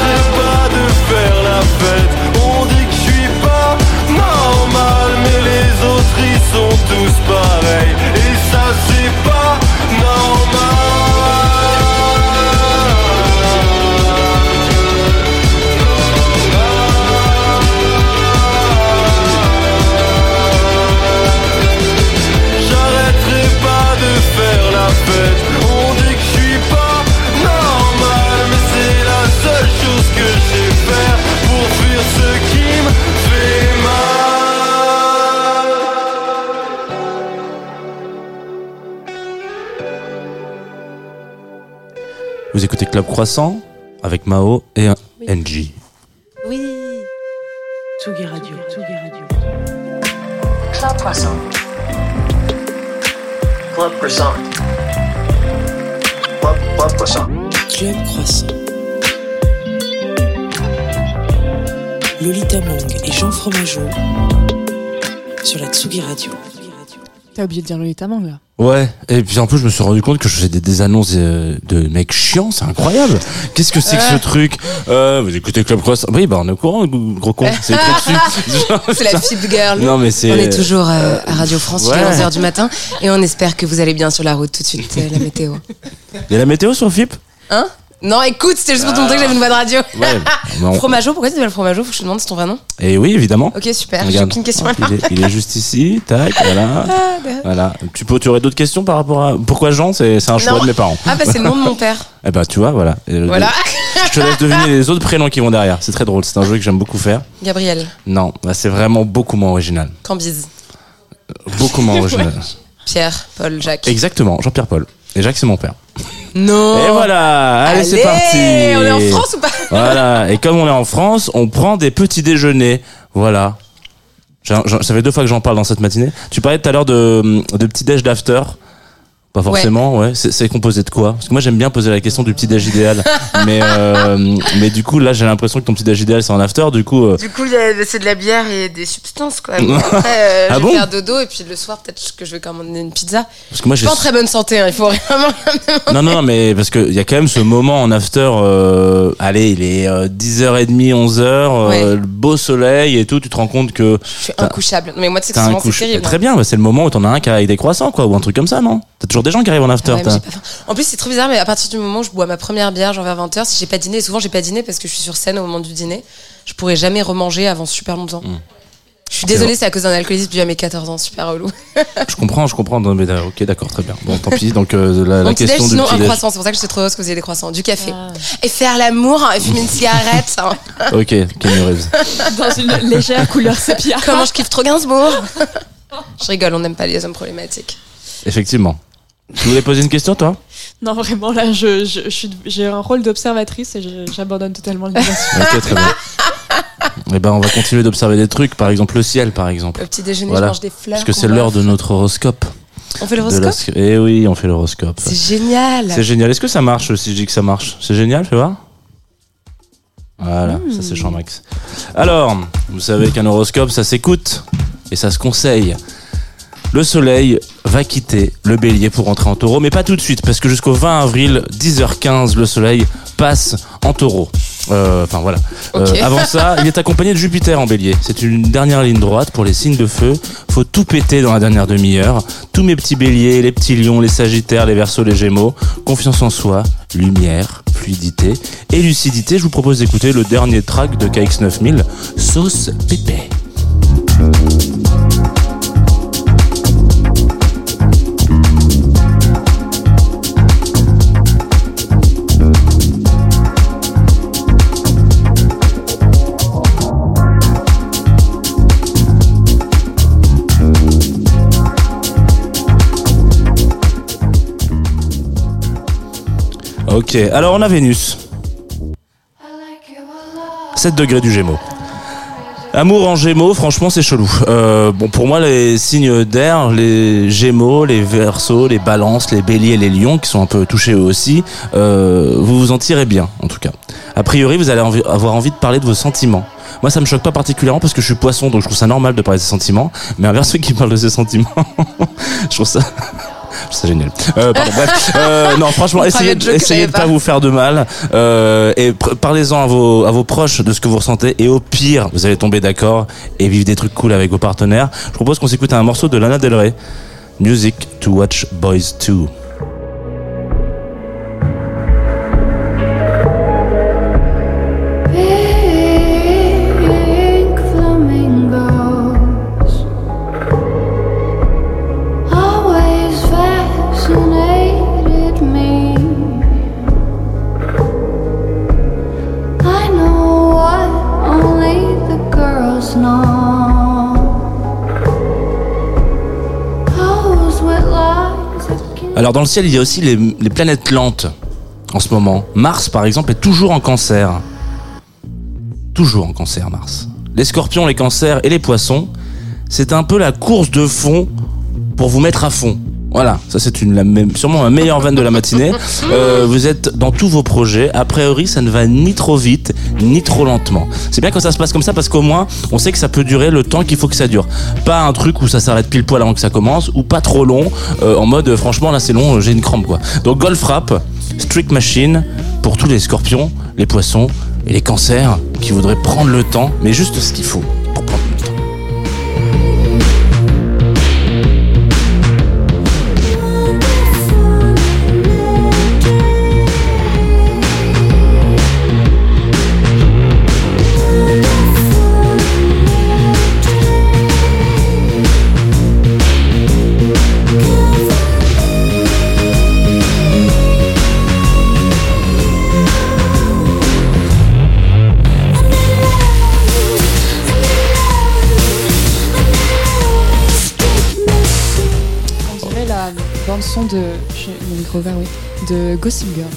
Club Croissant avec Mao et un NG. Oui. Tsugi Radio. Tsugi Radio. Club Croissant. Club Croissant. Club, Club Croissant. Club Croissant. Lolita Mang et Jean Fromageau sur la Tsugi Radio. T'as oublié de dire Lolita Mang là? Ouais, et puis en plus je me suis rendu compte que je faisais des, des annonces euh, de mecs chiants, c'est incroyable. Qu'est-ce que c'est que ce truc? Euh, Vous écoutez Club Croissant Oui, bah on est au courant, gros con. C'est. C'est la Fit Girl. Non mais c'est. On est toujours euh, à Radio France, il est ouais. 11h du matin, et on espère que vous allez bien sur la route tout de suite, euh, la météo. Il y a la météo sur FIP Hein? Non, écoute, c'était juste pour te montrer que j'avais une de radio. Ouais. mais on- Fromageau, pourquoi tu t'appelles Fromageau? Faut que je te demande, c'est ton vrai nom Et oui, évidemment. Ok, super, j'ai Regarde. aucune question à il, est, il est juste ici, tac, voilà. voilà. Tu, peux, tu aurais d'autres questions par rapport à. Pourquoi Jean? C'est c'est un choix Non. de mes parents. Ah bah c'est le nom de mon père. Eh bah tu vois, voilà. Et le- Voilà. Je te laisse deviner les autres prénoms qui vont derrière. C'est très drôle, c'est un jeu que j'aime beaucoup faire. Gabriel, Non, bah, c'est vraiment beaucoup moins original. Cambyse, Beaucoup moins original. Pierre, Paul, Jacques. Exactement, Jean-Pierre Paul. Et Jacques, c'est mon père. Non Et voilà, allez, c'est parti. On est en France ou pas? Voilà, et comme on est en France, on prend des petits déjeuners. Voilà. Ça fait deux fois que j'en parle dans cette matinée. Tu parlais tout à l'heure de, de petit déj d'after. Pas forcément, ouais. C'est- C'est composé de quoi? Parce que moi j'aime bien poser la question du petit déj idéal. mais, euh, mais du coup, là j'ai l'impression que ton petit déj idéal c'est en after. Du coup, euh, Du coup, il y a- c'est de la bière et des substances, quoi. Bon, Après, euh, Ah je vais bon? faire dodo et puis le soir, peut-être que je vais commander une pizza. parce que moi Je j'ai. suis pas en très bonne santé, hein, il faut vraiment. Non, non, non, mais parce qu'il y a quand même ce moment en after. euh, allez, il est euh, 10h30, 11h, Ouais. le beau soleil et tout. Tu te rends compte que Je suis incouchable. Mais moi, tu sais que c'est terrible. Très bien, bah, c'est le moment où t'en as un qui avec des croissants, quoi, ou un truc comme ça, non? T'as toujours des gens qui arrivent en after. Ouais. En plus, c'est trop bizarre, mais à partir du moment où je bois ma première bière, genre vers 20h, si j'ai pas dîné, et souvent j'ai pas dîné parce que je suis sur scène au moment du dîner, je pourrais jamais remanger avant super longtemps. Hmm. Je suis désolée, c'est à cause d'un alcoolisme dû à mes 14 ans, super relou. Je comprends, je comprends. Non, mais, ok, d'accord, très bien. Bon, tant pis. Donc euh, la, la question sinon un croissant, c'est pour ça que j'étais trop heureuse que vous ayez des croissants, du café. Et faire l'amour, hein, et fumer une cigarette. hein. Ok, Kenny Reeves. Dans une légère couleur sépia. Comment je kiffe trop Gainsbourg Je rigole, on n'aime pas les hommes problématiques. Effectivement. Tu voulais poser une question, toi? Non, vraiment, là, je, je, je suis- j'ai un rôle d'observatrice et je- j'abandonne totalement l'émission. Ok, très bien. Eh ben, on va continuer d'observer des trucs, par exemple le ciel, par exemple. Au petit déjeuner, Voilà. je mange des fleurs. Parce que c'est l'heure de notre horoscope. On fait l'horoscope l'horoscope. Eh oui, on fait l'horoscope. C'est génial. C'est génial. Est-ce que ça marche si je dis que ça marche? C'est génial, fais voir. Voilà, ça c'est Jean-Max. Alors, vous savez qu'un horoscope, ça s'écoute et ça se conseille. Le soleil va quitter le bélier pour entrer en taureau, mais pas tout de suite, parce que jusqu'au 20 avril, 10h15, le soleil passe en taureau. Euh, Enfin voilà. Euh, avant ça, il est accompagné de Jupiter en bélier. C'est une dernière ligne droite pour les signes de feu. Faut tout péter dans la dernière demi-heure. Tous mes petits béliers, les petits lions, les sagittaires, les versos, les gémeaux. Confiance en soi, lumière, fluidité et lucidité. Je vous propose d'écouter le dernier track de KX9000, Sauce Pépé. Ok, alors on a Vénus. 7 degrés du Gémeaux. Amour en Gémeaux, franchement c'est chelou. Euh, bon pour moi les signes d'air, les Gémeaux, les Verseaux, les Balances, les Béliers, les Lions qui sont un peu touchés eux aussi, euh, vous vous en tirez bien en tout cas. A priori vous allez avoir envie de parler de vos sentiments. Moi ça me choque pas particulièrement parce que je suis poisson donc je trouve ça normal de parler de ses sentiments. Mais un Verseau qui parle de ses sentiments, je trouve ça. Ça génial. Euh, pardon, bref. Euh, non, franchement, essayez, de essayez de pas vous faire de mal euh, et parlez-en à vos, à vos proches de ce que vous ressentez et au pire, vous allez tomber d'accord et vivre des trucs cool avec vos partenaires. Je propose qu'on s'écoute un morceau de Lana Del Rey, Music to Watch Boys 2. Alors dans le ciel, il y a aussi les, planètes lentes en ce moment. Mars, par exemple, est toujours en cancer. Toujours en cancer, Mars. Les scorpions, les cancers et les poissons, c'est un peu la course de fond pour vous mettre à fond. Voilà, ça c'est une la même, sûrement la meilleure vanne de la matinée. Euh, vous êtes dans tous vos projets. A priori, ça ne va ni trop vite ni trop lentement. C'est bien quand ça se passe comme ça parce qu'au moins, on sait que ça peut durer le temps qu'il faut que ça dure. Pas un truc où ça s'arrête pile poil avant que ça commence ou pas trop long euh, en mode franchement là c'est long, euh, j'ai une crampe quoi. Donc Golf Rap, Strict Machine pour tous les scorpions, les poissons et les cancers qui voudraient prendre le temps, mais juste ce qu'il faut ouvert, oui. De Gossip Girl.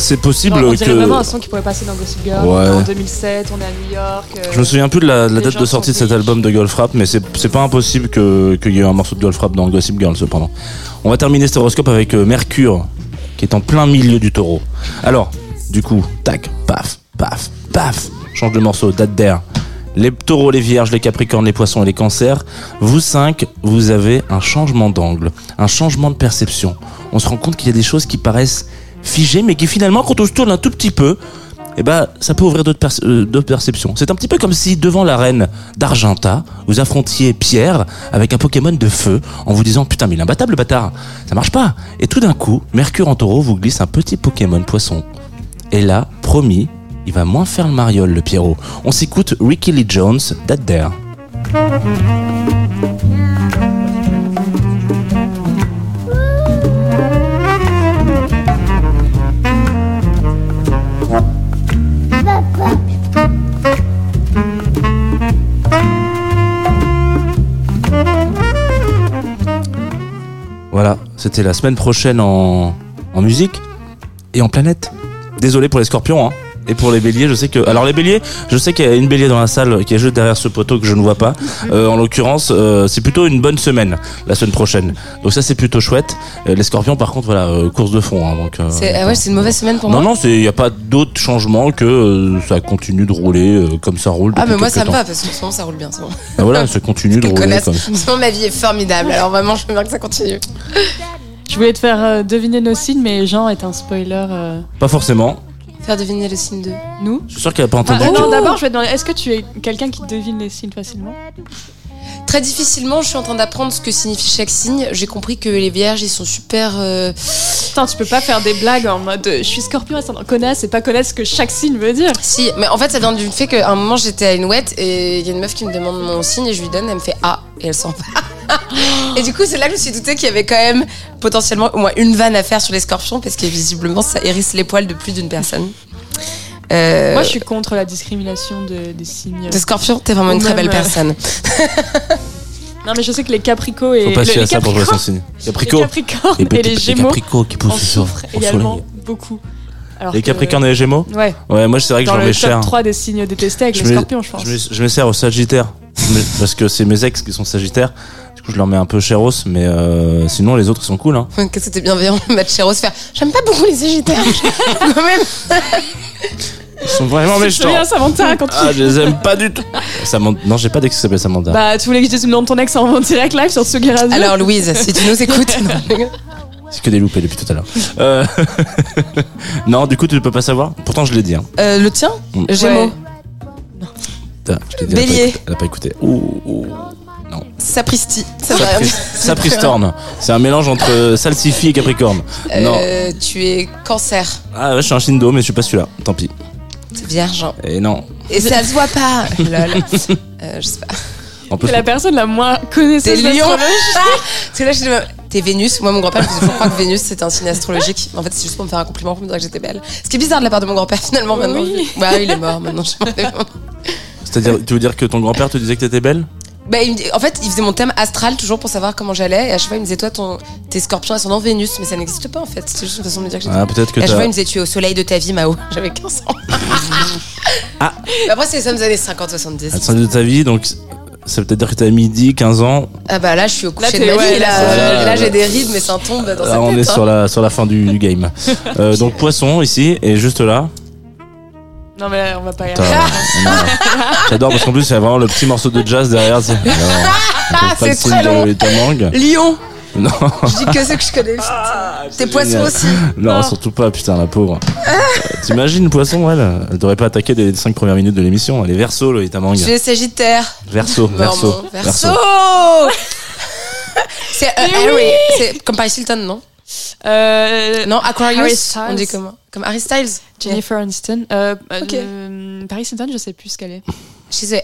C'est possible Genre, on dirait que vraiment un son qui pourrait passer dans Gossip Girl. Ouais. En 2007, on est à New York. euh, Je me souviens plus de la, date de sortie de cet album de Golf Rap, mais c'est pas impossible que- qu'il y ait un morceau de Golf Rap dans Gossip Girl cependant. On va terminer cet horoscope avec euh, Mercure, qui est en plein milieu du taureau. Alors, du coup, tac, paf, paf, paf, change de morceau, date d'air. Les taureaux, les vierges, les capricornes, les poissons et les cancers, vous cinq, vous avez un changement d'angle, un changement de perception. On se rend compte qu'il y a des choses qui paraissent figées, mais qui finalement, quand on se tourne un tout petit peu, eh ben, ça peut ouvrir d'autres euh, perceptions. C'est un petit peu comme si devant la reine d'Argenta, vous affrontiez Pierre avec un Pokémon de feu en vous disant putain mais il est imbattable le bâtard, ça marche pas. Et tout d'un coup, Mercure en taureau vous glisse un petit Pokémon poisson. Et là, promis, il va moins faire le mariole le Pierrot. On s'écoute Ricky Lee Jones, That There. Voilà, c'était la semaine prochaine en, en musique et en planète. Désolé pour les scorpions, hein. Et pour les béliers, je sais que. Alors les béliers, je sais qu'il y a une bélier dans la salle qui est juste derrière ce poteau que je ne vois pas. Euh, en l'occurrence, euh, c'est plutôt une bonne semaine la semaine prochaine. Donc ça c'est plutôt chouette. Euh, les scorpions, par contre, voilà, course de fond. hein, donc. euh, C'est ah ouais, c'est une mauvaise semaine pour non, moi. non, il n'y a pas d'autre changement que euh, ça continue de rouler euh, comme ça roule. Ah, mais moi ça me va parce que souvent ça roule bien. souvent. Ah, voilà, ça continue de rouler comme Sinon, ma vie est formidable. Alors vraiment, je veux bien que ça continue. Je voulais te faire deviner nos signes, mais Jean est un spoiler. Pas forcément. Faire deviner le signe de. Nous Je suis sûr qu'elle a pas Ah, entendu. Non, d'abord, je vais te demander est-ce que tu es quelqu'un qui devine les signes facilement? Très difficilement, je suis en train d'apprendre ce que signifie chaque signe. J'ai compris que les vierges, ils sont super. euh, Putain, tu peux pas faire des blagues en mode euh, je suis scorpion ascendant connasse et pas connaître ce que chaque signe veut dire. Si, mais en fait, ça vient du fait qu'à un moment, j'étais à une ouette et il y a une meuf qui me demande mon signe et je lui donne, elle me fait A et elle s'en va. et du coup, c'est là que je me suis doutée qu'il y avait quand même potentiellement au moins une vanne à faire sur les scorpions parce que visiblement, ça hérisse les poils de plus d'une personne. Euh, Moi, je suis contre la discrimination de- des signes. De scorpion, t'es vraiment une Ou très même, belle euh, personne. Non, mais je sais que les capricots et Faut pas se le- fier les à ça pour jouer son capricornes- signe. les Caprico. capricornes Les et petits- les les gémeaux capricots qui poussent souffrent également soleil. beaucoup. Alors Les que- Capricornes et les Gémeaux Ouais. Ouais, moi c'est vrai que Dans j'en le mets top cher. 3 des signes détestés avec Je les scorpions, je pense. Je me, je me sers au Sagittaire. Je me- parce que c'est mes ex qui sont Sagittaires. Du coup, je leur mets un peu chéros, mais euh, sinon les autres ils sont cool. Hein. Qu'est-ce que c'était bienveillant, Matt Chéros faire. J'aime pas beaucoup les Sagittaires. quand même. Ils sont vraiment méchants. bien Samantha quand tu. Ah, je les aime pas du tout. Samantha- Non, j'ai pas d'ex qui s'appelle Samantha. Bah, tu voulais que je dise le nom de ton ex en direct live sur Sugi Radio Alors, Louise, si tu nous écoutes. C'est que des loupés depuis tout à l'heure. Euh, non, du coup, tu ne peux pas savoir. Pourtant, je l'ai dit. Hein. Euh, le tien Mm. Gémeaux. Ouais. Bélier. Elle a pas écouté. Ouh, ouh. Sapristi. Ça veut rien Sapri- dire. Sapristorne. C'est un mélange entre Salsifie et Capricorne. Non. Euh, tu es cancer. Ah ouais, je suis un Shindo, mais je suis pas celui-là. Tant pis. T'es vierge. Et non. Et ça se voit pas. Lol. Euh, je sais pas. C'est la personne la moins connaisseuse T'es lion. Parce que là, je dis, t'es Vénus. Moi, mon grand-père toujours croire que Vénus, c'était un signe astrologique. En fait, c'est juste pour me faire un compliment, pour me dire que j'étais belle. Ce qui est bizarre de la part de mon grand-père, finalement, maintenant. Oui. Ouais, il est mort maintenant. je m'en c'est-à-dire, tu veux dire que ton grand-père te disait que t'étais belle? Bah, il me dit- en fait, il faisait mon thème astral toujours pour savoir comment j'allais. Et à chaque fois, il me disait, toi, ton, t'es scorpion ascendant Vénus. Mais ça n'existe pas, en fait. C'est juste une façon de me dire que j'étais Ah, peut-être que Et à chaque fois, il me disait, tu es au soleil de ta vie, Mao. J'avais 15 ans. Ah. Mais après, c'est les sommes années 50-70. À la fin de ta vie, donc ça veut peut-être dire que t'as midi, 15 ans. Ah bah là, je suis au coucher Là, de ouais, vie. là, Là, c'est- là, là, j'ai des rides, mais ça tombe dans Là, sa Ah, on est hein. sur la, sur la fin du, du game. Euh, donc poisson ici, et juste là. Non, mais on va pas y Putain, arriver. non. J'adore parce qu'en plus, il y a vraiment le petit morceau de jazz derrière. c'est- Alors, on peut pas c'est le signe très de long. Tamang. Lion. Non, Je dis que ceux que je connais. T'es poisson génial. aussi. non, surtout pas, putain, la pauvre. Euh, T'imagines, poisson, elle Elle devrait pas attaquer les 5 premières minutes de l'émission. Elle est verso, le Tamang. Je suis Sagittaire. Verso, verso, verso. Verso. C'est euh, Harry. C'est comme Paris Hilton, non? Euh, Non, Harry Aquarius. Styles. On dit comment Comme Harry Styles. Jennifer Aniston. Euh, euh, Ok. euh, Paris Hilton, je sais plus ce qu'elle est. She's a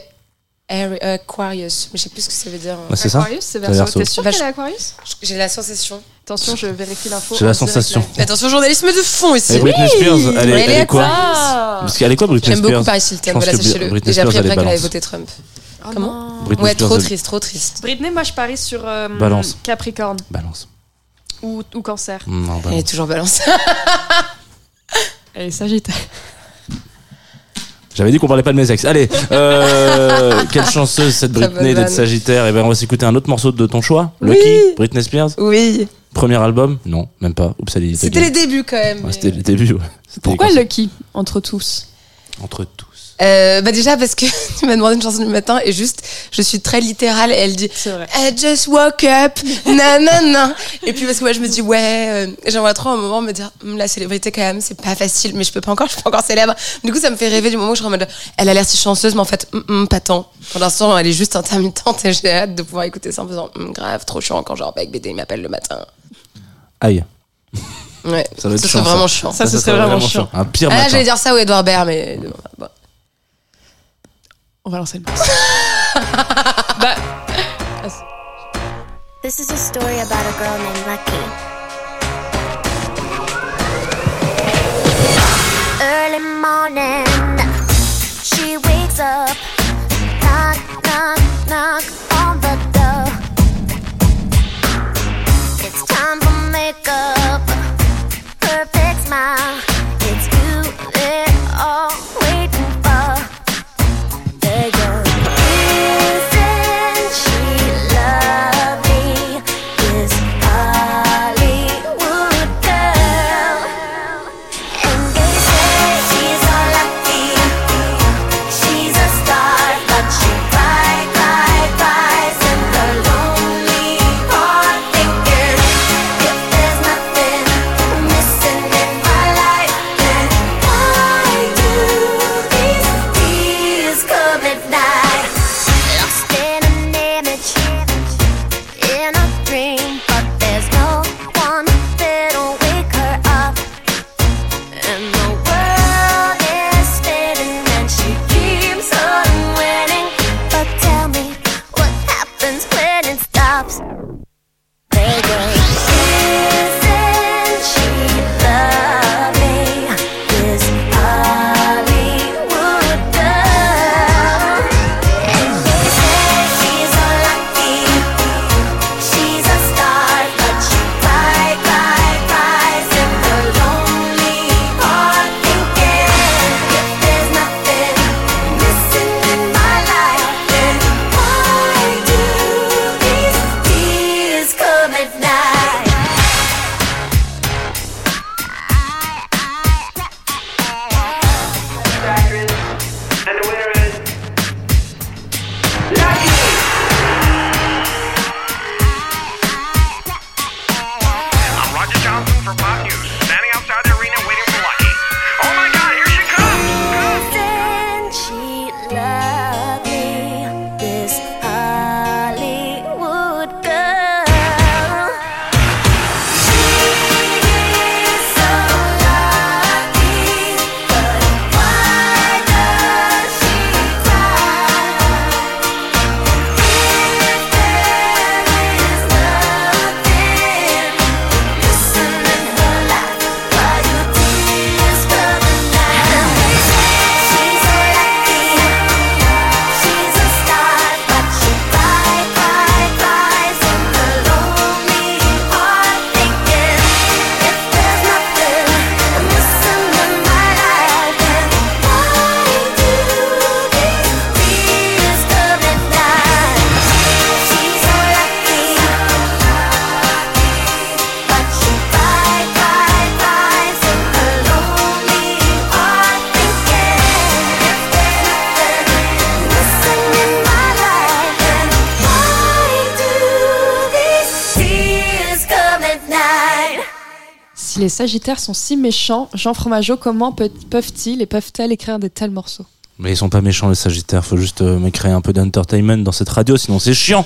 Harry, euh, Aquarius. Mais je sais plus ce que ça veut dire. Ouais, c'est Aquarius, verso. T'es sûr Bah, qu'elle je- est Aquarius J'ai la sensation. Attention, je vérifie l'info. J'ai la direct sensation. Attention, journalisme de fond ici. Et Britney Spears, elle est, Elle elle est quoi Ah Parce qu'elle est quoi, Britney J'aime beaucoup Spears Paris Je Hilton, voilà, sachez-le. J'ai appris Spears, après qu'elle avait balance. voté Trump. Oh Comment. Britney Ouais, Spears, trop triste, trop triste. Britney, moi je parie sur euh, Balance. Capricorne Balance. Ou, ou Cancer. Non, Elle est toujours balance. Elle est Sagittaire. J'avais dit qu'on parlait pas de mes ex. Allez, euh, quelle chanceuse cette Britney d'être. Sagittaire. Et ben on va s'écouter un autre morceau de ton choix. Oui. Lucky, Britney Spears. Oui. Premier album Non, même pas. C'était les débuts quand même. Ouais, mais- C'était les débuts. Ouais. Pourquoi Lucky entre tous? Entre tous. Euh, bah déjà parce que tu m'as demandé une chanson du matin et juste je suis très littérale et elle dit. I just woke up nanana et puis parce que moi je me dis ouais euh, j'aimerais trop un moment me dire Hum, la célébrité quand même c'est pas facile mais je peux pas encore je suis pas encore célèbre du coup ça me fait rêver du moment où je suis en mode elle a l'air si chanceuse mais en fait hum, hum, pas tant pour l'instant elle est juste intermittente et j'ai hâte de pouvoir écouter ça en faisant grave trop chiant quand genre avec BD il m'appelle le matin Aïe. ouais Ça doit être ce chiant, serait vraiment chiant Ça, ce serait vraiment chiant. Un pire ah là matin. j'allais dire ça ou Edouard Baird mais bon. On va lancer le morceau. bah, This is a story about a girl named Lucky. Early morning, she wakes up. Knock, knock, knock on the door. It's time for makeup. Perfect smile. Sagittaires sont si méchants, Jean Fromageau, comment peuvent-ils et peuvent-elles écrire de tels morceaux? Mais ils sont pas méchants les Sagittaires, faut juste euh, créer un peu d'entertainment dans cette radio, sinon c'est chiant.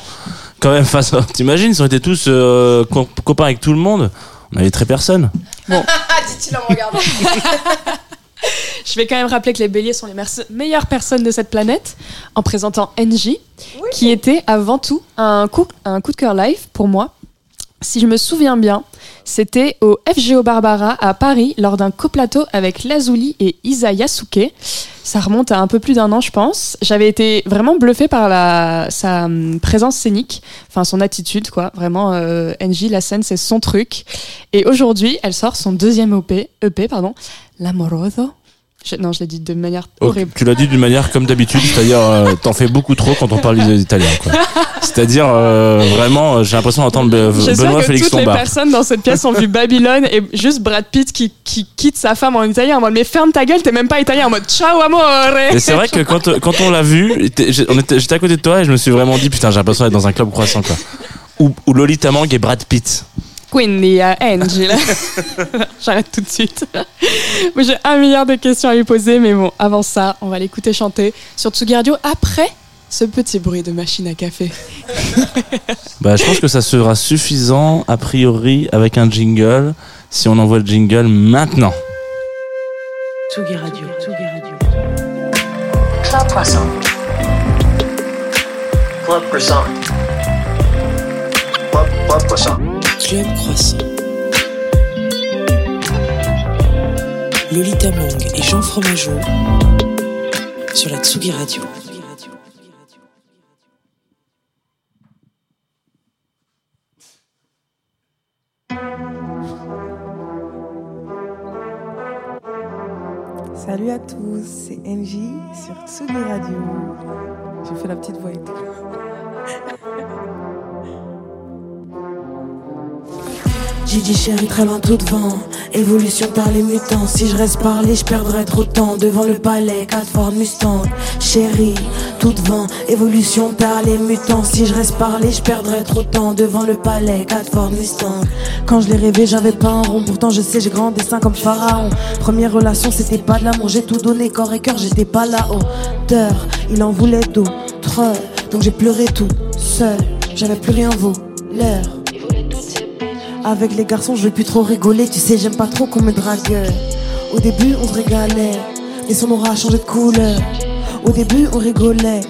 Quand même, face à... T'imagines, si on était tous euh, co- copains avec tout le monde, on avait très personne. Ah, dit-il en me regardant. Je vais quand même rappeler que les béliers sont les merce- meilleures personnes de cette planète en présentant NJ, qui était avant tout un coup, un coup de cœur live pour moi. Si je me souviens bien, c'était au FGO Barbara à Paris lors d'un coplateau avec Lazuli et Isa Yasuke. Ça remonte à un peu plus d'un an, je pense. J'avais été vraiment bluffée par la, sa hum, présence scénique, enfin son attitude, quoi. Vraiment, euh, NJ, la scène, c'est son truc. Et aujourd'hui, elle sort son deuxième EP, EP pardon, L'Amoroso. Je- non, je l'ai dit de manière Oh, horrible. tu l'as dit d'une manière comme d'habitude, c'est-à-dire euh, t'en fais beaucoup trop quand on parle des Italiens. C'est-à-dire euh, vraiment, euh, j'ai l'impression d'entendre Benoît que Félix toutes les Lombard. personnes dans cette pièce ont vu Babylone et juste Brad Pitt qui, qui quitte sa femme en italien en mode mais ferme ta gueule, t'es même pas italien en mode ciao amore. Et c'est vrai que quand, quand on l'a vu, j'étais à côté de toi et je me suis vraiment dit putain j'ai l'impression d'être dans un club croissant quoi. Où, où Lolita Mang et Brad Pitt. Quindi euh, Angela. J'arrête tout de suite. Moi, J'ai un milliard de questions à lui poser, mais bon, avant ça, on va l'écouter chanter sur Tsugi Radio après ce petit bruit de machine à café. Bah je pense que ça sera suffisant a priori avec un jingle si on envoie le jingle maintenant. Tsugi Radio. Tsugi Radio. Club Croissant. Club Croissant. Club, Club Croissant. Club Croissant. Lolita Mang et Jean Fromageau sur la Tsugi Radio. Salut à tous, c'est NJ sur Tsugi Radio. J'ai fait la petite voix et tout. J'ai dit chérie très loin tout devant. Évolution par les mutants. Si je reste parler je perdrai trop de temps. Devant le palais 4 Ford Mustang Chérie tout devant. Évolution par les mutants. Si je reste parler je perdrai trop de temps. Devant le palais 4 Ford Mustang Quand je l'ai rêvé j'avais pas un rond. Pourtant je sais j'ai grand dessin comme pharaon. Première relation c'était pas de l'amour. J'ai tout donné corps et cœur j'étais pas là hauteur Il en voulait d'autres. Donc j'ai pleuré tout seul. J'avais plus rien vaut. L'heure avec les garçons, je vais plus trop rigoler. Tu sais, j'aime pas trop qu'on me drague. Au début, on se régalait, mais son aura a changé de couleur. Au début, on rigolait,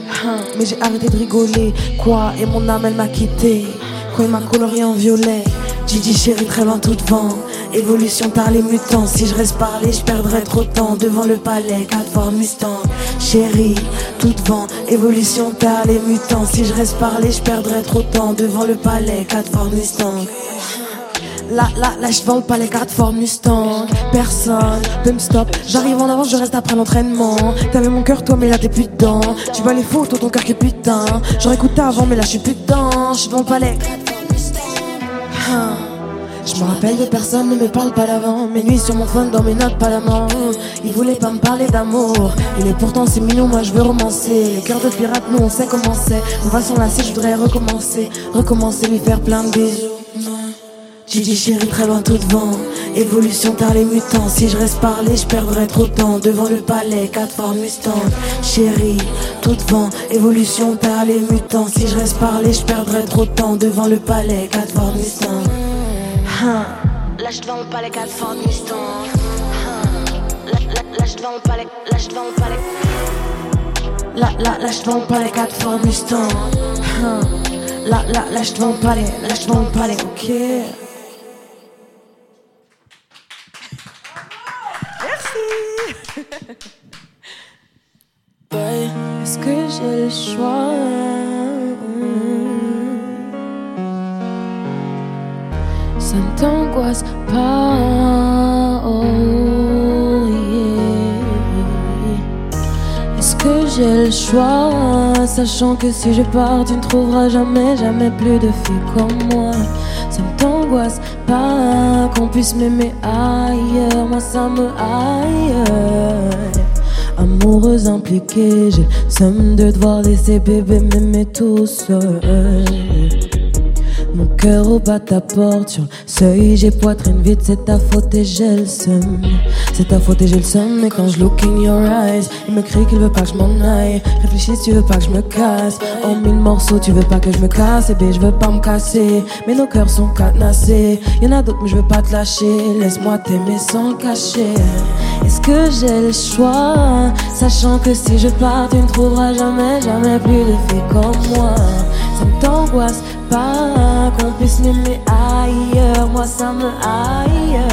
mais j'ai arrêté de rigoler. Quoi Et mon âme, elle m'a quitté. Quoi, il m'a colorié en violet. Gigi chérie, très loin tout devant. Évolution par les mutants. Si je reste parler, je perdrai trop de temps. Devant le palais, 4 Ford Mustang. Chérie, tout devant. Évolution par les mutants. Si je reste parler, je perdrai trop de temps. Devant le palais, 4 Ford Mustang. Là, là, là, je vends pas les cartes Ford Mustang. Personne peut me stop. J'arrive en avance, je reste après l'entraînement. T'avais mon cœur, toi, mais là t'es plus dedans. Tu vois les photos, ton cœur qui est putain. J'aurais écouté avant, mais là je suis plus dedans. Je vends pas les cartes Ford Mustang. Je me rappelle de personne, ne me parle pas d'avant. Mes nuits sur mon phone, dans mes notes, pas d'amant. Il voulait pas me parler d'amour. Il est pourtant c'est mignon, moi je veux romancer. Le cœur de pirate, nous on sait comment c'est. On va s'enlacer, je voudrais recommencer. Recommencer, lui faire plein de bisous. Gigi chérie très loin tout devant. Évolution tard les mutants. Si je reste parler je perdrai trop de temps. Devant le palais 4 Ford Mustang Chérie tout devant. Évolution tard les mutants. Si je reste parler je perdrai trop de temps. Devant le palais 4 Ford Mustang Hein. Devant le palais 4 Ford Mustang Hein. Là, là, là je devant le palais Là je devant le palais. Là là là je devant le palais 4 Ford Mustang Hein. Là là là je devant le palais Là je devant le palais. Ok Est-ce que j'ai le choix? Ça ne t'angoisse pas. Est-ce que j'ai le choix? Sachant que si je pars tu ne trouveras jamais, jamais plus de filles comme moi. Ça pas qu'on puisse m'aimer ailleurs Moi ça me aille Amoureuse impliquée, j'ai seum de devoir laisser bébé m'aimer tout seul. Mon cœur au bas ta porte, sur le seuil, j'ai poitrine vide, c'est ta faute et j'ai le seum. C'est ta faute et j'ai le seum, mais quand je look in your eyes, il me crie qu'il veut pas que je m'en aille. Réfléchis, tu veux pas que je me casse. En mille morceaux, tu veux pas que je me casse, et bien je veux pas me casser. Mais nos cœurs sont cadenassés. Y'en a d'autres, mais je veux pas te lâcher. Laisse-moi t'aimer sans cacher. Est-ce que j'ai le choix? Sachant que si je pars, tu ne trouveras jamais, jamais plus de filles comme moi. Ça ne t'angoisse pas qu'on puisse m'aimer ailleurs. Moi, ça me ailleurs.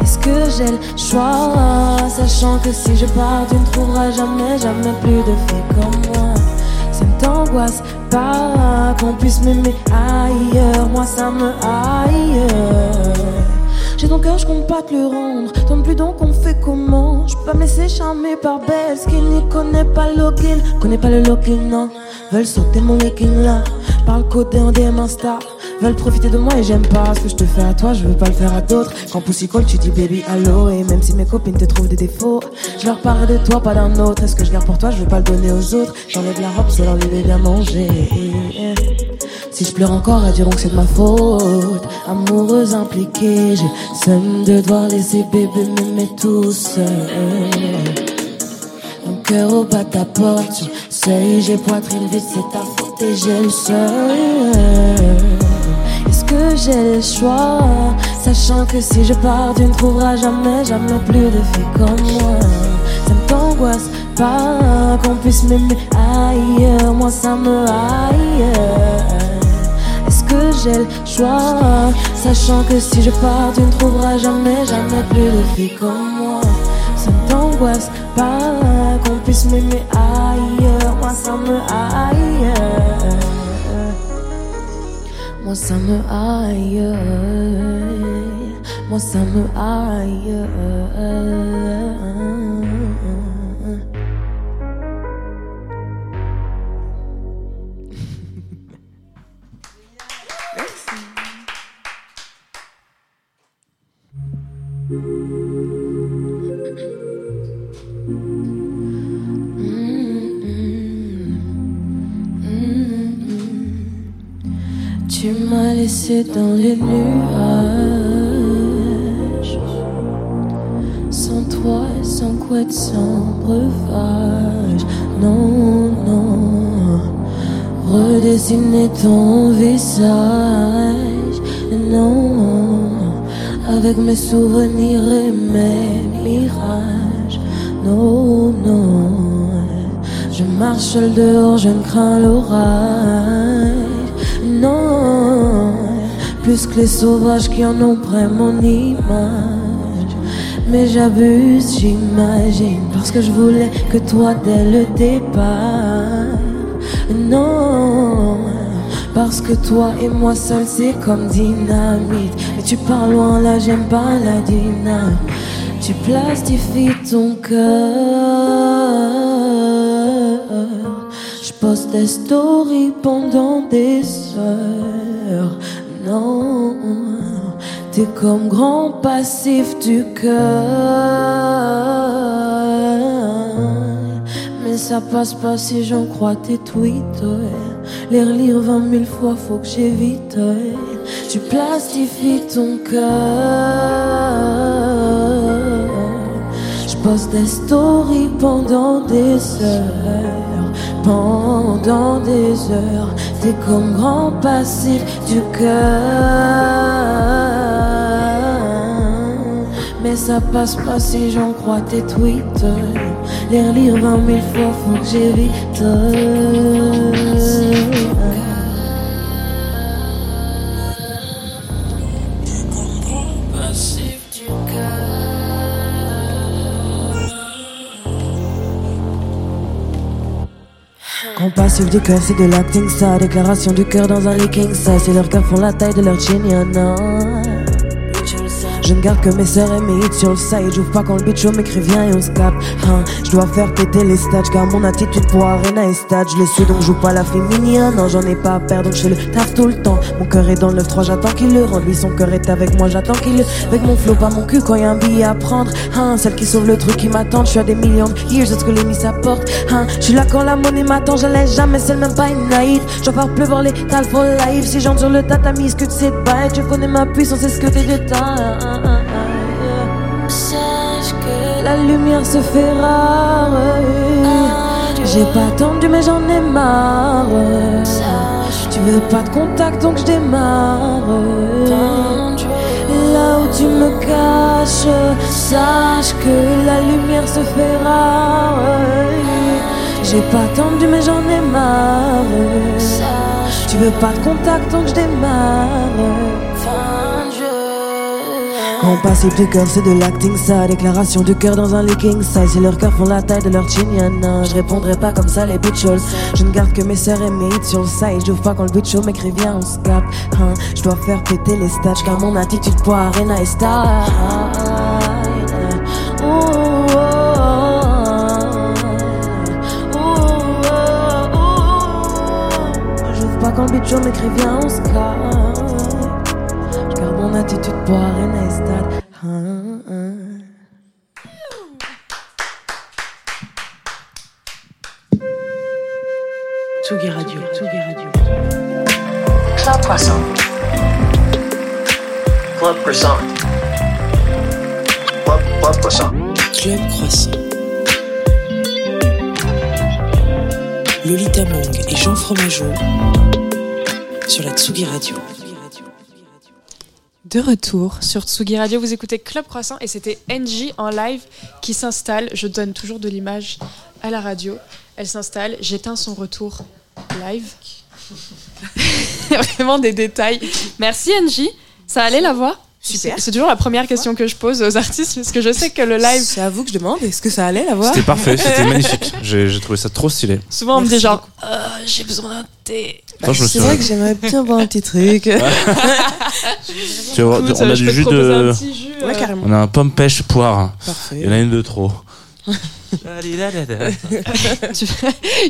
Est-ce que j'ai le choix Sachant que si je pars, tu ne trouveras jamais, jamais plus de filles comme moi. Ça ne t'angoisse pas qu'on puisse m'aimer ailleurs. Moi, ça me ailleurs. J'ai ton cœur, je compte pas te le rendre. Donne plus donc on fait comment? Je peux pas me laisser charmer par belle. Ce qui n'y connaît pas le login. Connais pas le login, non. Veulent sauter mon legging là. Parle côté en DM Insta. Veulent profiter de moi et j'aime pas ce que je te fais à toi, je veux pas le faire à d'autres. Quand Pussy call, tu dis baby allo. Et même si mes copines te trouvent des défauts, je leur parle de toi, pas d'un autre. Est-ce que je garde pour toi, je veux pas le donner aux autres. J'enlève la robe, c'est leur lui bien manger. Si je pleure encore, elles diront que c'est de ma faute. Amoureuse impliquée, j'ai seum de devoir laisser bébé m'aimer tout seul. Cœur au bas ta porte, seuil, j'ai poitrine vide, c'est ta faute et j'ai le seul. Est-ce que j'ai le choix? Sachant que si je pars, tu ne trouveras jamais, jamais plus de filles comme moi. Ça ne t'angoisse pas qu'on puisse m'aimer ailleurs, moi ça me ailleurs. Est-ce que j'ai le choix? Sachant que si je pars, tu ne trouveras jamais, jamais plus de filles comme moi. Ça ne t'angoisse pas qu'on puisse m'aimer ailleurs, moi ça me ailleurs. Moi laissé dans les nuages, sans toi sans couette, sans breuvage. Non, non, redessiner ton visage. Non, avec mes souvenirs et mes mirages. Non, non, je marche dehors, je ne crains l'orage. Plus que les sauvages qui en ont pris mon image. Mais j'abuse, j'imagine, parce que je voulais que toi dès le départ. Non, parce que toi et moi seul c'est comme dynamite. Mais tu pars loin là, j'aime pas la dynamite. Tu plastifies ton cœur. Je poste des stories pendant des heures. Non, t'es comme grand passif du cœur. Mais ça passe pas si j'en crois tes tweets. Les relire vingt mille fois, faut que j'évite. Tu plastifies ton cœur. Je poste des stories pendant des heures, pendant des heures. T'es comme grand passif du cœur. Mais ça passe pas si j'en crois tes tweets. Les relire vingt mille fois, faut que j'évite. Compassif du cœur, c'est de l'acting ça. Déclaration du cœur dans un leaking ça. C'est leurs cœurs font la taille de leur a. Je ne garde que mes sœurs et mes hits sur le side. J'ouvre pas quand le bitch m'écrit viens et on se capte. Hein, je dois faire péter les stats, car mon attitude pour Arena est stade. Je le suis donc je joue pas la féminine. Non, j'en ai pas à perdre, donc je fais le taf tout le temps. Mon cœur est dans le 9-3, j'attends qu'il le rende. Lui, son cœur est avec moi, j'attends qu'il le. Avec mon flow, pas mon cul quand y a un billet à prendre. Hein, celle qui sauve le truc qui m'attend. Je suis à des millions de years, est-ce que les mises apportent. Hein, je suis là quand la monnaie m'attend, je laisse jamais, c'est même pas une naïve. Je faire pleuvoir les tal for life. Si sur le tatami, ce que tu sais de bail, tu connais ma puissance, c'est ce que t'es de. Sache que La lumière se fait rare. J'ai pas attendu, mais j'en ai marre. Tu veux pas de contact, donc je démarre. Là où tu me caches, sache que la lumière se fait rare. J'ai pas attendu, mais j'en ai marre. Tu veux pas de contact, donc je démarre. Mon passif de cœur, c'est de l'acting ça. Déclaration du cœur dans un leaking size. Si leur cœur font la taille de leur chin. Je répondrai pas comme ça, les bitchols. Je ne garde que mes sœurs et mes hits sur le side. J'ouvre pas quand le bitch m'écrit viens, on se capte. Hein, je dois faire péter les stats, car mon attitude pour Arena est style. Oh, oh, oh, oh. J'ouvre pas quand le bitch m'écrit on se. Attitude pour Arena. Hein, hein. Tsugi Radio, Tsugi Radio. Club Croissant. Club Croissant. Club, Club Croissant. Club Croissant. Lolita Mang et Jean Fromageau sur la Tsugi Radio. De retour sur Tsugi Radio, vous écoutez Club Croissant et c'était NJ en live qui s'installe. Je donne toujours de l'image à la radio. Elle s'installe, j'éteins son retour live. Vraiment des détails. Merci NJ, ça allait la voix? Super. C'est toujours la première question que je pose aux artistes parce que je sais que le live, C'est à vous que je demande, est-ce que ça allait la voix C'était parfait, c'était magnifique. J'ai trouvé ça trop stylé. souvent on me dit Merci genre Euh, j'ai besoin d'un thé. Me C'est souviens. vrai que j'aimerais bien boire un petit truc. Tu vois, Écoute, on a du jus de. petit jus, Ouais, euh. On a un pomme pêche poire. Il y Parfait. en a une de trop.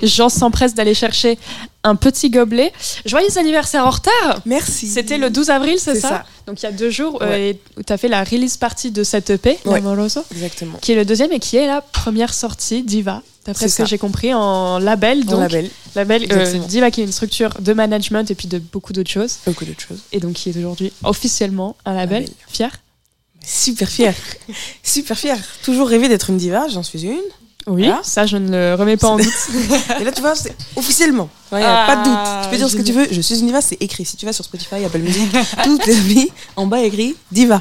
Jean s'empresse d'aller chercher un petit gobelet. Joyeux anniversaire en retard Merci. C'était le 12 avril, c'est ça, ça. Donc il y a deux jours, euh, Ouais. tu as fait la release party de cette EP, Ouais. L'Amoroso, Exactement. qui est le deuxième et qui est la première sortie Diva, d'après ce que j'ai compris, en label. Donc, label, label euh. Diva qui est une structure de management et puis de beaucoup d'autres choses, beaucoup d'autres choses. et donc qui est aujourd'hui officiellement un label. Label. Fier Super fier. Super fier. Toujours rêvé d'être une diva, j'en suis une. Oui, Voilà. ça je ne le remets pas en doute. Et là, tu vois, c'est officiellement. Il n'y Ah, a pas de doute. Tu peux dire ce que tu veux. Je suis une diva, c'est écrit. Si tu vas sur Spotify, Apple Music, tout est mis en bas écrit diva.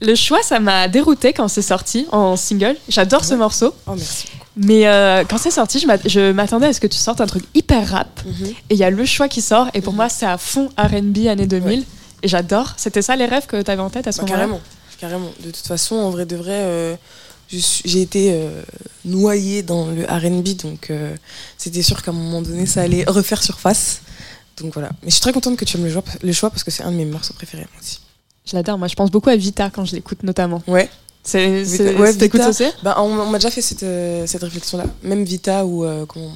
Le choix, ça m'a dérouté quand c'est sorti en single. J'adore ce morceau. Oh, merci. Mais euh, quand c'est sorti, je m'att- je m'attendais à ce que tu sortes un truc hyper rap. Mhm. Et il y a le choix qui sort. Et pour moi, c'est à fond RB années 2000. Et j'adore. C'était ça les rêves que tu avais en tête à ce Bah, moment-là? carrément. Carrément. De toute façon, en vrai de vrai, euh, j'ai été euh, noyée dans le RB. Donc, euh, c'était sûr qu'à un moment donné, ça allait refaire surface. Donc voilà. Mais je suis très contente que tu aimes le choix, le choix parce que c'est un de mes morceaux préférés moi aussi. Je l'adore. Moi, je pense beaucoup à Vita quand je l'écoute, notamment. Ouais. C'est, ouais, Vita. aussi? Bah, on, on m'a déjà fait cette, euh, cette réflexion-là. Même Vita ou comment?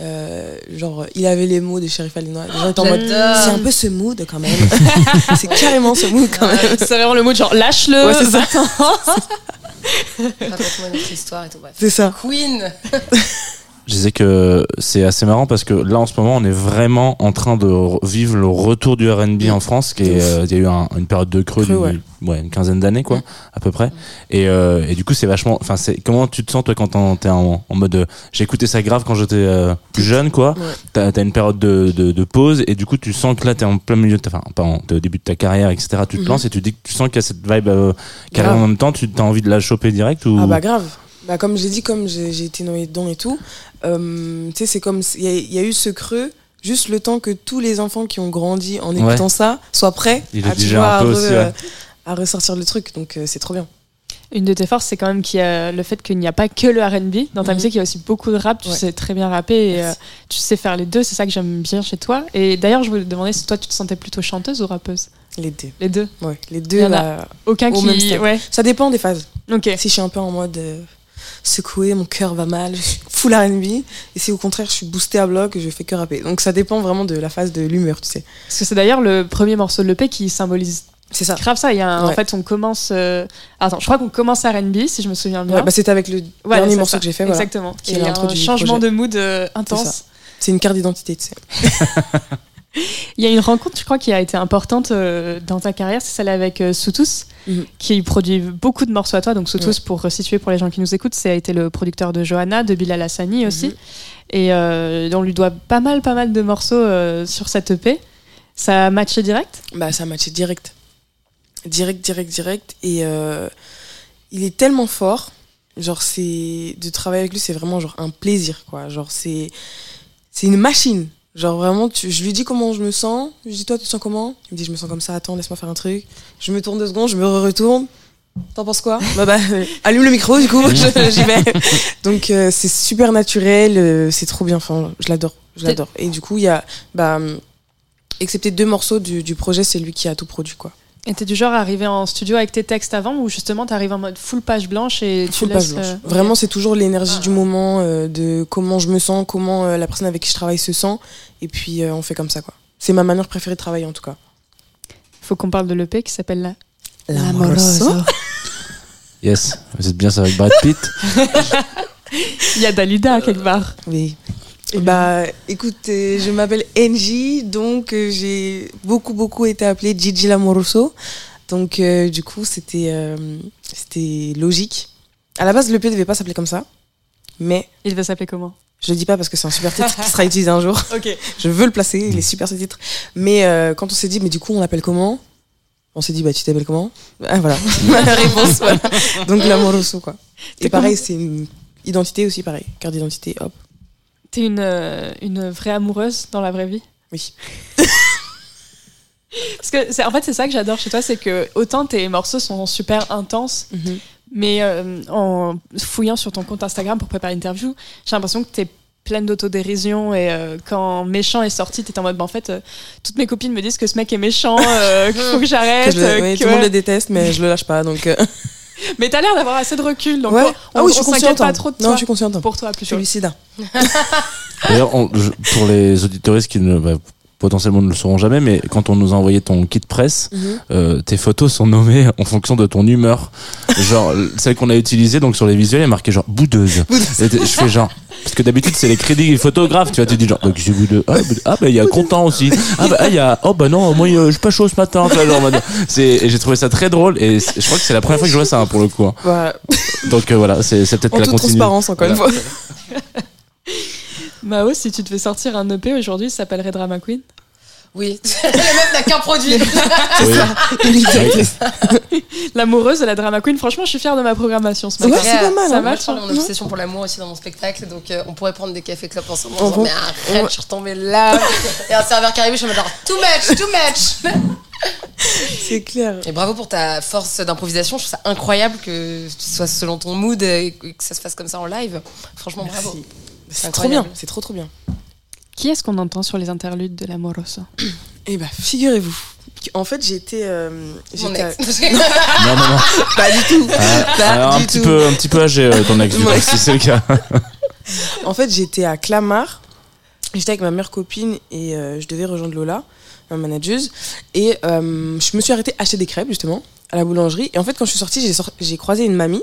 Euh, genre il avait les mots de Sheriff Alinois. Les gens étaient en mode c'est un peu ce mood quand même. c'est carrément ce mood quand même. C'est vraiment le mot de genre lâche-le. Ouais, c'est ça. Raconte-moi notre histoire et tout. C'est ça. Queen. Je disais que c'est assez marrant parce que là en ce moment on est vraiment en train de re- vivre le retour du R&B en France qui est, euh, il y a eu un- une période de creux, Creux, d'une- ouais, une quinzaine d'années quoi à peu près et, euh, et du coup c'est vachement enfin c'est comment tu te sens toi quand t'es en, en mode euh, écouté ça grave quand j'étais euh, plus jeune quoi Ouais. t'as as une période de, de, de pause et du coup tu sens que là t'es en plein milieu de enfin pas en, au début de ta carrière etc tu te Mhm. lances et tu dis que tu sens qu'il y a cette vibe euh, Grave. en même temps tu as envie de la choper direct ou? Ah bah grave. Bah comme j'ai dit, comme j'ai été noyée dedans et tout, euh, tu sais, c'est comme il y, a- il y a eu ce creux. Juste le temps que tous les enfants qui ont grandi en Ouais. écoutant ça soient prêts Il à, est tu déjà vois, un à, peu re- aussi, ouais. à ressortir le truc. Donc euh, c'est trop bien. Une de tes forces, c'est quand même qu'il y a le fait qu'il n'y a pas que le RB. Dans ta Mhm. musique, il y a aussi beaucoup de rap. Tu Ouais. sais très bien rapper et euh, tu sais faire les deux. C'est ça que j'aime bien chez toi. Et d'ailleurs, je voulais te demander si toi, tu te sentais plutôt chanteuse ou rappeuse? Les deux. Les deux. Ouais, les Il deux. y en a Aucun au qui. même. Ouais. Ça dépend des phases. Ok. Si je suis un peu en mode euh, secoué, mon cœur va mal, je suis full R&B. Et si au contraire je suis boostée à bloc, je fais que rapper. Donc ça dépend vraiment de la phase de l'humeur, tu sais. Parce que c'est d'ailleurs le premier morceau de l'EP qui symbolise C'est ça. grave ça. Il y a un- En Ouais. fait, on commence. euh, Attends, je crois qu'on commence R&B, si je me souviens bien. Ouais, bah, c'était avec le Voilà, dernier morceau ça. que j'ai fait. Voilà. Exactement. Qui Et a il y a un changement projet. de mood euh, C'est intense. C'est une carte d'identité, tu sais. Il y a une rencontre, je crois, qui a été importante euh, dans ta carrière, c'est celle avec euh, Soutous, Mhm. qui produit beaucoup de morceaux à toi. Donc Soutous, pour resituer pour les gens qui nous écoutent, ça a été le producteur de Johanna, de Bilal Hassani aussi. Mhm. Et euh, on lui doit pas mal, pas mal de morceaux euh, sur cette EP. Ça a matché direct? Bah, ça a matché direct. Direct, direct, direct. Et il est tellement fort. Genre, c'est. De travailler avec lui, c'est vraiment genre un plaisir, quoi. Genre, c'est. C'est une machine. Genre, vraiment, tu... je lui dis comment je me sens. Je lui dis, toi, tu te sens comment? Il me dit, je me sens comme ça, attends, laisse-moi faire un truc. Je me tourne deux secondes, je me retourne. T'en penses quoi? Bah, bah, euh, allume le micro, du coup, j'y vais. Donc, euh, c'est super naturel, euh, c'est trop bien. Enfin, je l'adore. Je l'adore. Et du coup, il y a. Bah, excepté deux morceaux du, du projet, c'est lui qui a tout produit, quoi. Et t'es du genre à arriver en studio avec tes textes avant ou justement t'arrives en mode full page blanche et tu Full laisses. page blanche. euh, ok. Vraiment, c'est toujours l'énergie du moment, euh, de comment je me sens, comment euh, la personne avec qui je travaille se sent. Et puis, euh, on fait comme ça, quoi. C'est ma manière préférée de travailler, en tout cas. Faut qu'on parle de l'EP qui s'appelle la. L'amoroso. Yes, vous êtes bien ça avec Brad Pitt. Il y a Dalida quelque part. Oui. Et bah, écoute, euh, je m'appelle NJ, donc euh, j'ai beaucoup, beaucoup été appelée Gigi Lamoroso. Donc, euh, du coup, c'était euh, c'était logique. À la base, l'EP devait pas s'appeler comme ça, mais Il devait s'appeler comment? je le dis pas parce que c'est un super titre qui sera utilisé un jour. Ok. Je veux le placer, il est super ce titre. Mais euh, quand on s'est dit, mais du coup, on l'appelle comment? On s'est dit, bah, tu t'appelles comment? Ah, voilà, la réponse, voilà. Donc, l'amoroso, quoi. Et pareil, c'est une identité aussi, pareil. Carte d'identité, hop. T'es une, euh, une vraie amoureuse dans la vraie vie Oui. Parce que c'est, en fait, c'est ça que j'adore chez toi, c'est que autant tes morceaux sont super intenses, Mhm. mais euh, en fouillant sur ton compte Instagram pour préparer l'interview, j'ai l'impression que t'es pleine d'autodérision et euh, quand Méchant est sorti, t'étais en mode, bah, en fait, euh, toutes mes copines me disent que ce mec est méchant, euh, qu'il faut que Que j'arrête. je que- tout le monde le déteste, mais je le lâche pas, donc... Mais t'as l'air d'avoir assez de recul, donc ouais. on, ah oui, je on suis s'inquiète consciente. pas hein. trop de Non, toi. je suis consciente. Pour toi, Je plutôt. suis lucide. D'ailleurs, je- pour les auditoristes qui ne, bah, potentiellement ne le sauront jamais, mais quand on nous a envoyé ton kit presse, Mhm. euh, tes photos sont nommées en fonction de ton humeur. genre, celle qu'on a utilisée, donc sur les visuels, il y a marqué genre boudeuse. Et je fais genre. Parce que d'habitude, c'est les crédits photographes, tu vois, tu dis genre, donc j'ai boudeux. Ah. Ah, bah, il y a content aussi. Ah, bah, ah, il y a, oh, bah non, moi, euh, je suis pas chaud ce matin. c'est, et j'ai trouvé ça très drôle, et je crois que c'est la première fois que je vois ça, hein, pour le coup. hein. Donc, euh, voilà, c'est, c'est peut-être En la toute continue. transparence, encore une fois. Mao, si tu devais sortir un EP aujourd'hui, ça s'appellerait Drama Queen Oui, la meuf n'a qu'un produit. Oui. L'amoureuse de la Drama Queen, franchement, je suis fière de ma programmation ce Ouais, matin. c'est pas mal, Ça hein. Marche, je parle hein. en obsession pour l'amour aussi dans mon spectacle, donc euh, on pourrait prendre des cafés clubs ensemble. On En disant, mais arrête, je suis retombée là. Et un serveur qui arrive, je suis en mode genre, too much, too much. C'est clair. Et bravo pour ta force d'improvisation. Je trouve ça incroyable que ce soit selon ton mood et que ça se fasse comme ça en live. Franchement, bravo. Merci. C'est C'est trop bien, c'est trop trop bien. Qui est-ce qu'on entend sur les interludes de l'amoureuse Et bah, figurez-vous. En fait, j'étais. euh, Mon j'étais à- ex. Non, non, non. Pas du tout. Ah, Pas alors, un petit tout. peu, un petit peu âgé, euh, ton ex, du coup, si c'est le cas. En fait, j'étais à Clamart. J'étais avec ma meilleure copine et euh, je devais rejoindre Lola, ma manageuse. Et euh, je me suis arrêtée acheter des crêpes, justement, à la boulangerie. Et en fait, quand je suis sortie, j'ai sor- j'ai croisé une mamie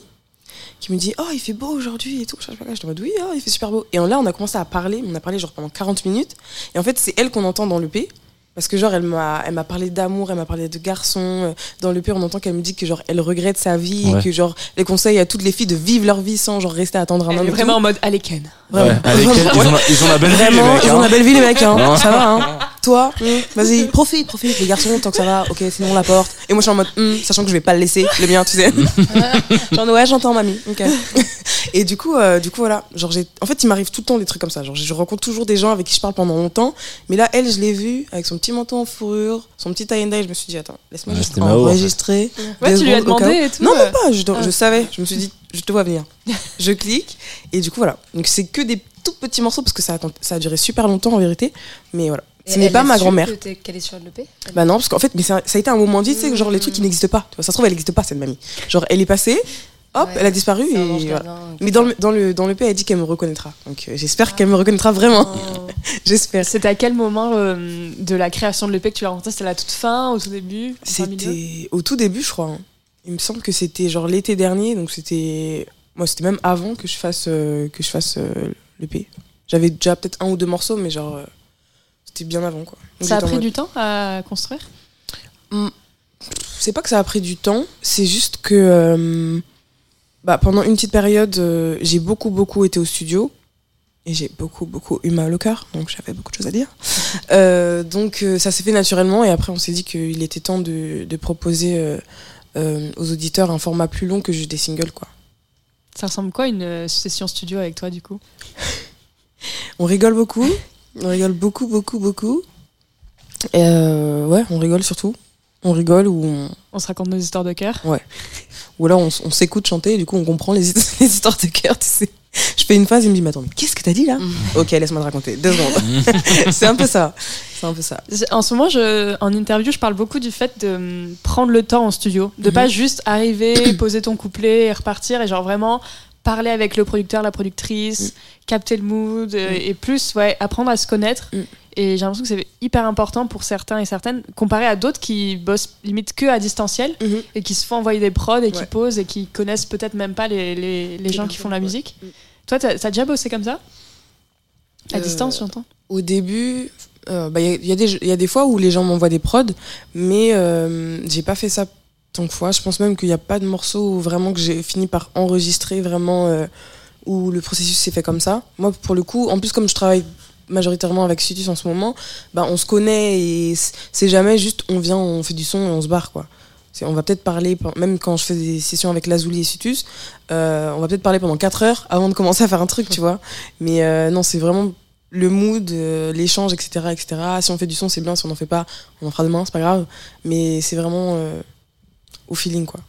qui me dit Oh, il fait beau aujourd'hui et tout. Je. J'étais en mode Oui, oh, il fait super beau. Et là, on a commencé à parler. On a parlé genre pendant 40 minutes. Et en fait, c'est elle qu'on entend dans l'EP. Parce que genre elle m'a elle m'a parlé d'amour, elle m'a parlé de garçons. Euh, Dans l'EP on entend qu'elle me dit que genre elle regrette sa vie Ouais. et que genre elle conseille à toutes les filles de vivre leur vie sans genre rester à attendre un Elle homme. vraiment tout. en mode Aleken. Ouais. Allez, Vraiment, ils, ont, la- ils ont la belle vie, les Vraiment, mecs. ils ont hein. la belle vie les mecs, hein. Ça va. Hein. Toi, hum, vas-y, profite, profite. Les garçons, tant que ça va, ok, sinon on la porte. Et moi je suis en mode, hum, sachant que je vais pas le laisser, le mien, tu sais. genre ouais, j'entends mamie. Ok. Et du coup, euh, du coup voilà, genre j'ai, en fait il m'arrive tout le temps des trucs comme ça. Genre je rencontre toujours des gens avec qui je parle pendant longtemps, mais là elle je l'ai vue avec son petit manteau en fourrure, son petit tie and dye. Je me suis dit attends, laisse-moi Ouais, juste Mao, en fait. enregistrer. Ouais, tu lui as demandé et tout, Non, même pas. Je, Ah. je savais. Je me suis dit, je te vois venir. Je clique et du coup voilà. Donc c'est que des tout petits morceaux parce que ça a, ça a duré super longtemps en vérité. Mais voilà, Ce n'est pas ma grand-mère. Qu'elle est sur l'EP Bah non, parce qu'en fait, mais ça, ça a été un moment dit, tu sais, genre les trucs qui n'existent pas. Tu vois, ça se trouve, elle n'existe pas, cette mamie. Genre, elle est passée, hop, Ouais, elle a disparu et voilà. Mais dans le, dans le, dans le l'EP, elle dit qu'elle me reconnaîtra. Donc euh, j'espère qu'elle me reconnaîtra vraiment. j'espère. C'était à quel moment euh, de la création de l'EP que tu l'as rencontré C'était à la toute fin, au tout début C'était au tout début, je crois. hein. Il me semble que c'était genre l'été dernier, donc c'était. Moi, c'était même avant que je fasse, euh, que je fasse euh, l'EP. J'avais déjà peut-être un ou deux morceaux, mais genre. C'était bien avant, quoi. Donc Ça a pris mode- du temps à construire? C'est pas que ça a pris du temps, c'est juste que euh, bah, pendant une petite période, euh, j'ai beaucoup, beaucoup été au studio. Et j'ai beaucoup, beaucoup eu mal au cœur, donc j'avais beaucoup de choses à dire. Euh, donc ça s'est fait naturellement, et après on s'est dit qu'il était temps de, de proposer aux auditeurs un format plus long que juste des singles. quoi. Ça ressemble quoi une session studio avec toi du coup? On rigole beaucoup, on rigole beaucoup, beaucoup, beaucoup. Et euh, ouais, on rigole surtout. On rigole ou on, On se raconte nos histoires de cœur Ouais. Ou alors on, s'écoute chanter et du coup on comprend les, his- les histoires de cœur, tu sais. Je fais une phase, il me dit, mais attends, mais qu'est-ce que t'as dit là? Ok, laisse-moi te raconter. Deux secondes. c'est un peu ça. C'est un peu ça. En ce moment, je, en interview, je parle beaucoup du fait de hum, prendre le temps en studio, de Mhm. pas juste arriver, poser ton couplet et repartir, et genre vraiment parler avec le producteur, la productrice, capter le mood, euh, Mm. et plus, ouais, apprendre à se connaître. Mm. Et j'ai l'impression que c'est hyper important pour certains et certaines, comparé à d'autres qui bossent limite que à distanciel Mhm. et qui se font envoyer des prods et qui posent et qui connaissent peut-être même pas les, les, les gens qui font la Ouais. musique. Mm. Toi, t'as as déjà bossé comme ça? À Euh, distance, j'entends Au début, euh, bah, il y, a- il y il y a des fois où les gens m'envoient des prods, mais euh, j'ai pas fait ça tant que fois. Je pense même qu'il n'y a pas de morceau vraiment que j'ai fini par enregistrer vraiment où le processus s'est fait comme ça. Moi, pour le coup, en plus, comme je travaille majoritairement avec Sutus en ce moment, bah, on se connaît et c'est jamais juste on vient, on fait du son et on se barre, quoi. On va peut-être parler, même quand je fais des sessions avec Lazuli et Sutus, euh, on va peut-être parler pendant 4 heures avant de commencer à faire un truc, tu vois. Mais euh, non, c'est vraiment le mood, euh, l'échange, etc., etc. Si on fait du son, c'est bien. Si on n'en fait pas, on en fera demain, c'est pas grave. Mais c'est vraiment au feeling, quoi.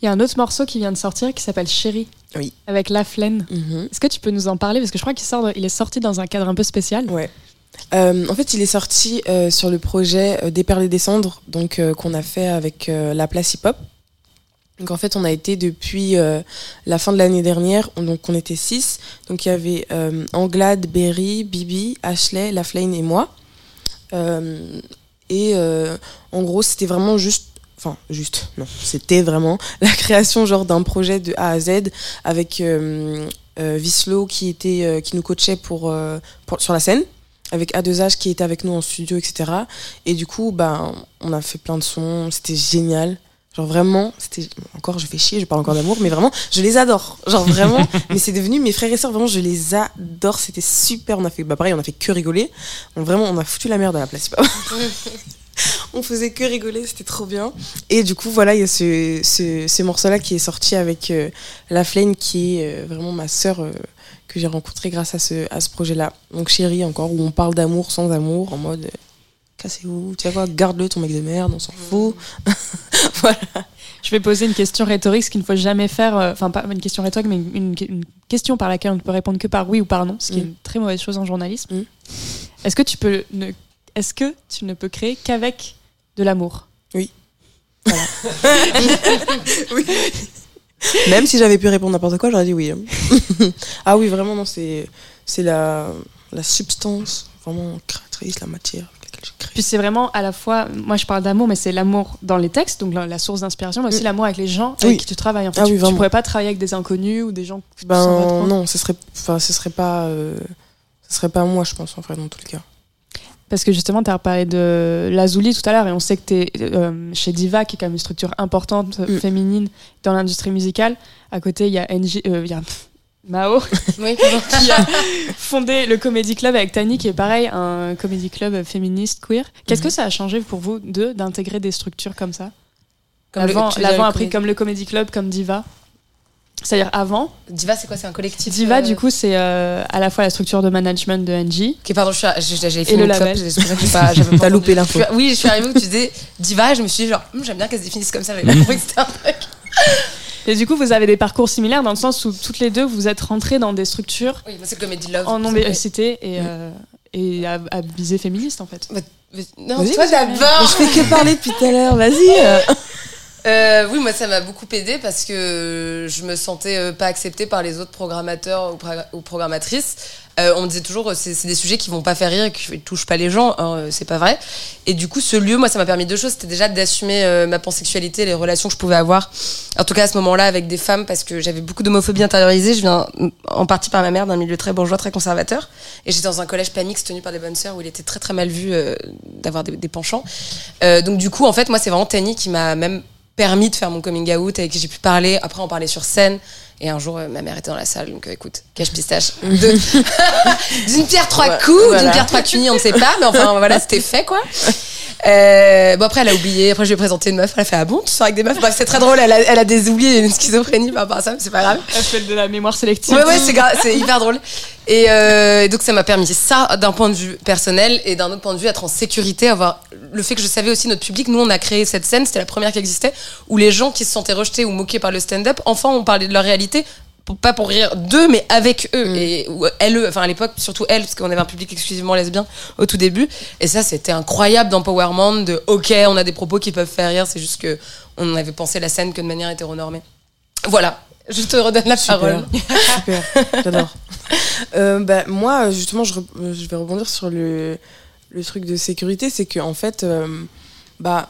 Il y a un autre morceau qui vient de sortir qui s'appelle Chérie. Oui. Avec La Flaine. Mhm. Est-ce que tu peux nous en parler? Parce que je crois qu'il sort, il est sorti dans un cadre un peu spécial. Ouais. Euh, en fait, il est sorti euh, sur le projet euh, Des perles et des cendres, donc euh, qu'on a fait avec la place hip hop. Donc en fait, on a été depuis la fin de l'année dernière, on, donc on était six. Donc il y avait Anglade, Berry, Bibi, Ashley, Laflane et moi. Et en gros, c'était vraiment juste, enfin juste, non, c'était vraiment la création genre d'un projet de A à Z avec euh, euh, Vislo qui était, euh, qui nous coachait pour, euh, pour- sur la scène avec A2H qui était avec nous en studio, etc. Et du coup, bah, on a fait plein de sons, c'était génial. Genre vraiment, c'était encore, je fais chier, je parle encore d'amour, mais vraiment, je les adore. Genre vraiment, mais c'est devenu mes frères et sœurs, vraiment, je les adore. C'était super. On a fait, bah pareil, on a fait que rigoler. On, vraiment, on a foutu la merde à la place. on faisait que rigoler, c'était trop bien. Et du coup, voilà, il y a ce, ce, ce morceau-là qui est sorti avec euh, La Flame, qui est euh, vraiment ma sœur euh, que j'ai rencontrée grâce à ce, à ce projet-là. Donc, chérie, encore, où on parle d'amour sans amour, en mode. Cassez-vous, tu sais quoi, garde-le ton mec de merde, on s'en fout. voilà. Je vais poser une question rhétorique, ce qu'il ne faut jamais faire. Enfin, pas une question rhétorique, mais une, une question par laquelle on ne peut répondre que par oui ou par non, ce qui est Mm. une très mauvaise chose en journalisme. Mm. Est-ce que tu peux ne, est-ce que tu ne peux créer qu'avec de l'amour? Oui. oui. Même si j'avais pu répondre n'importe quoi, j'aurais dit oui. hein. ah oui, vraiment, non, c'est, c'est la, la substance vraiment créatrice, la matière avec laquelle je crée. Puis c'est vraiment à la fois, moi je parle d'amour, mais c'est l'amour dans les textes, donc la, la source d'inspiration, mais aussi Mm. l'amour avec les gens avec qui tu travailles. En fait, Ah tu, oui, tu pourrais pas travailler avec des inconnus ou des gens que tu sens pas trop. Ben non, ce serait, ce serait pas, euh, ce serait pas moi, je pense, en fait, dans tous les cas. Parce que justement, tu as parlé de Lazuli tout à l'heure, et on sait que tu es chez Diva, qui est quand même une structure importante, euh, Mm. féminine, dans l'industrie musicale. À côté, il y a, NJ, euh, y a Mao, Oui, qui a fondé le Comedy Club avec Tani, qui est pareil, un comedy club féministe, queer. Qu'est-ce Mhm. que ça a changé pour vous deux d'intégrer des structures comme ça? Comme le- L'avant tu veux dire l'avant le a pris comédie- comme le Comedy Club, comme Diva? C'est-à-dire avant, Diva, c'est quoi? C'est un collectif Diva, euh, du coup, c'est euh, à la fois la structure de management de NJ. Ok, pardon, je suis, j'ai- fait Et le label. T'as loupé l'info. Oui, je suis arrivée où tu disais Diva, je me suis dit genre, Hum, j'aime bien qu'elle se définisse comme ça, j'avais pas compris que c'était un truc. Et du coup, vous avez des parcours similaires dans le sens où toutes les deux, vous êtes rentrées dans des structures Oui, c'est le Comedy Love. en non-mixité et, euh, et à, à visée féministe en fait. Non, Vas-y, toi vas-y. d'abord. Je fais que parler depuis tout à l'heure, vas-y. euh. Oui, moi ça m'a beaucoup aidé parce que je me sentais euh, pas acceptée par les autres programmateurs ou, ou programmatrices. Euh, on me disait toujours c'est des sujets qui vont pas faire rire et qui touchent pas les gens. hein, euh, c'est pas vrai. Et du coup, ce lieu, moi, ça m'a permis deux choses. C'était déjà d'assumer euh, ma pansexualité, les relations que je pouvais avoir. En tout cas, à ce moment-là, avec des femmes, parce que j'avais beaucoup d'homophobie intériorisée. Je viens en partie par ma mère d'un milieu très bourgeois, très conservateur. Et j'étais dans un collège pas mixte tenu par des bonnes sœurs où il était très très mal vu euh, d'avoir des, des penchants. Donc du coup, en fait, moi, c'est vraiment Tani qui m'a même permis de faire mon coming out, avec qui j'ai pu parler. Après, on parlait sur scène. Et un jour, euh, ma mère était dans la salle, donc euh, écoute, cache pistache. D'une pierre trois Ouais, coups, voilà. d'une pierre trois cunis, on ne sait pas, mais enfin voilà, c'était fait quoi. Euh, bon après elle a oublié, après je lui ai présenté une meuf, elle a fait ah bon tu sors avec des meufs, Bref, c'est très drôle, elle a, elle a des oublis et une schizophrénie par rapport à ça, mais c'est pas grave. Elle fait de la mémoire sélective. Ouais, ouais, c'est hyper drôle. Et euh, donc, ça m'a permis ça d'un point de vue personnel et d'un autre point de vue être en sécurité, avoir le fait que je savais aussi notre public. Nous, on a créé cette scène, c'était la première qui existait, où les gens qui se sentaient rejetés ou moqués par le stand-up, enfin, on parlait de leur réalité. Pas pour rire d'eux, mais avec eux. Et ou elle, eux, enfin à l'époque, surtout elle, parce qu'on avait un public exclusivement lesbien au tout début. Et ça, c'était incroyable d'empowerment, de ok, on a des propos qui peuvent faire rire, c'est juste que on avait pensé la scène que de manière hétéronormée. Voilà, je te redonne la parole. Super, j'adore. Euh, bah, moi, justement, je, re- je vais rebondir sur le, le truc de sécurité. C'est qu'en fait, euh, bah,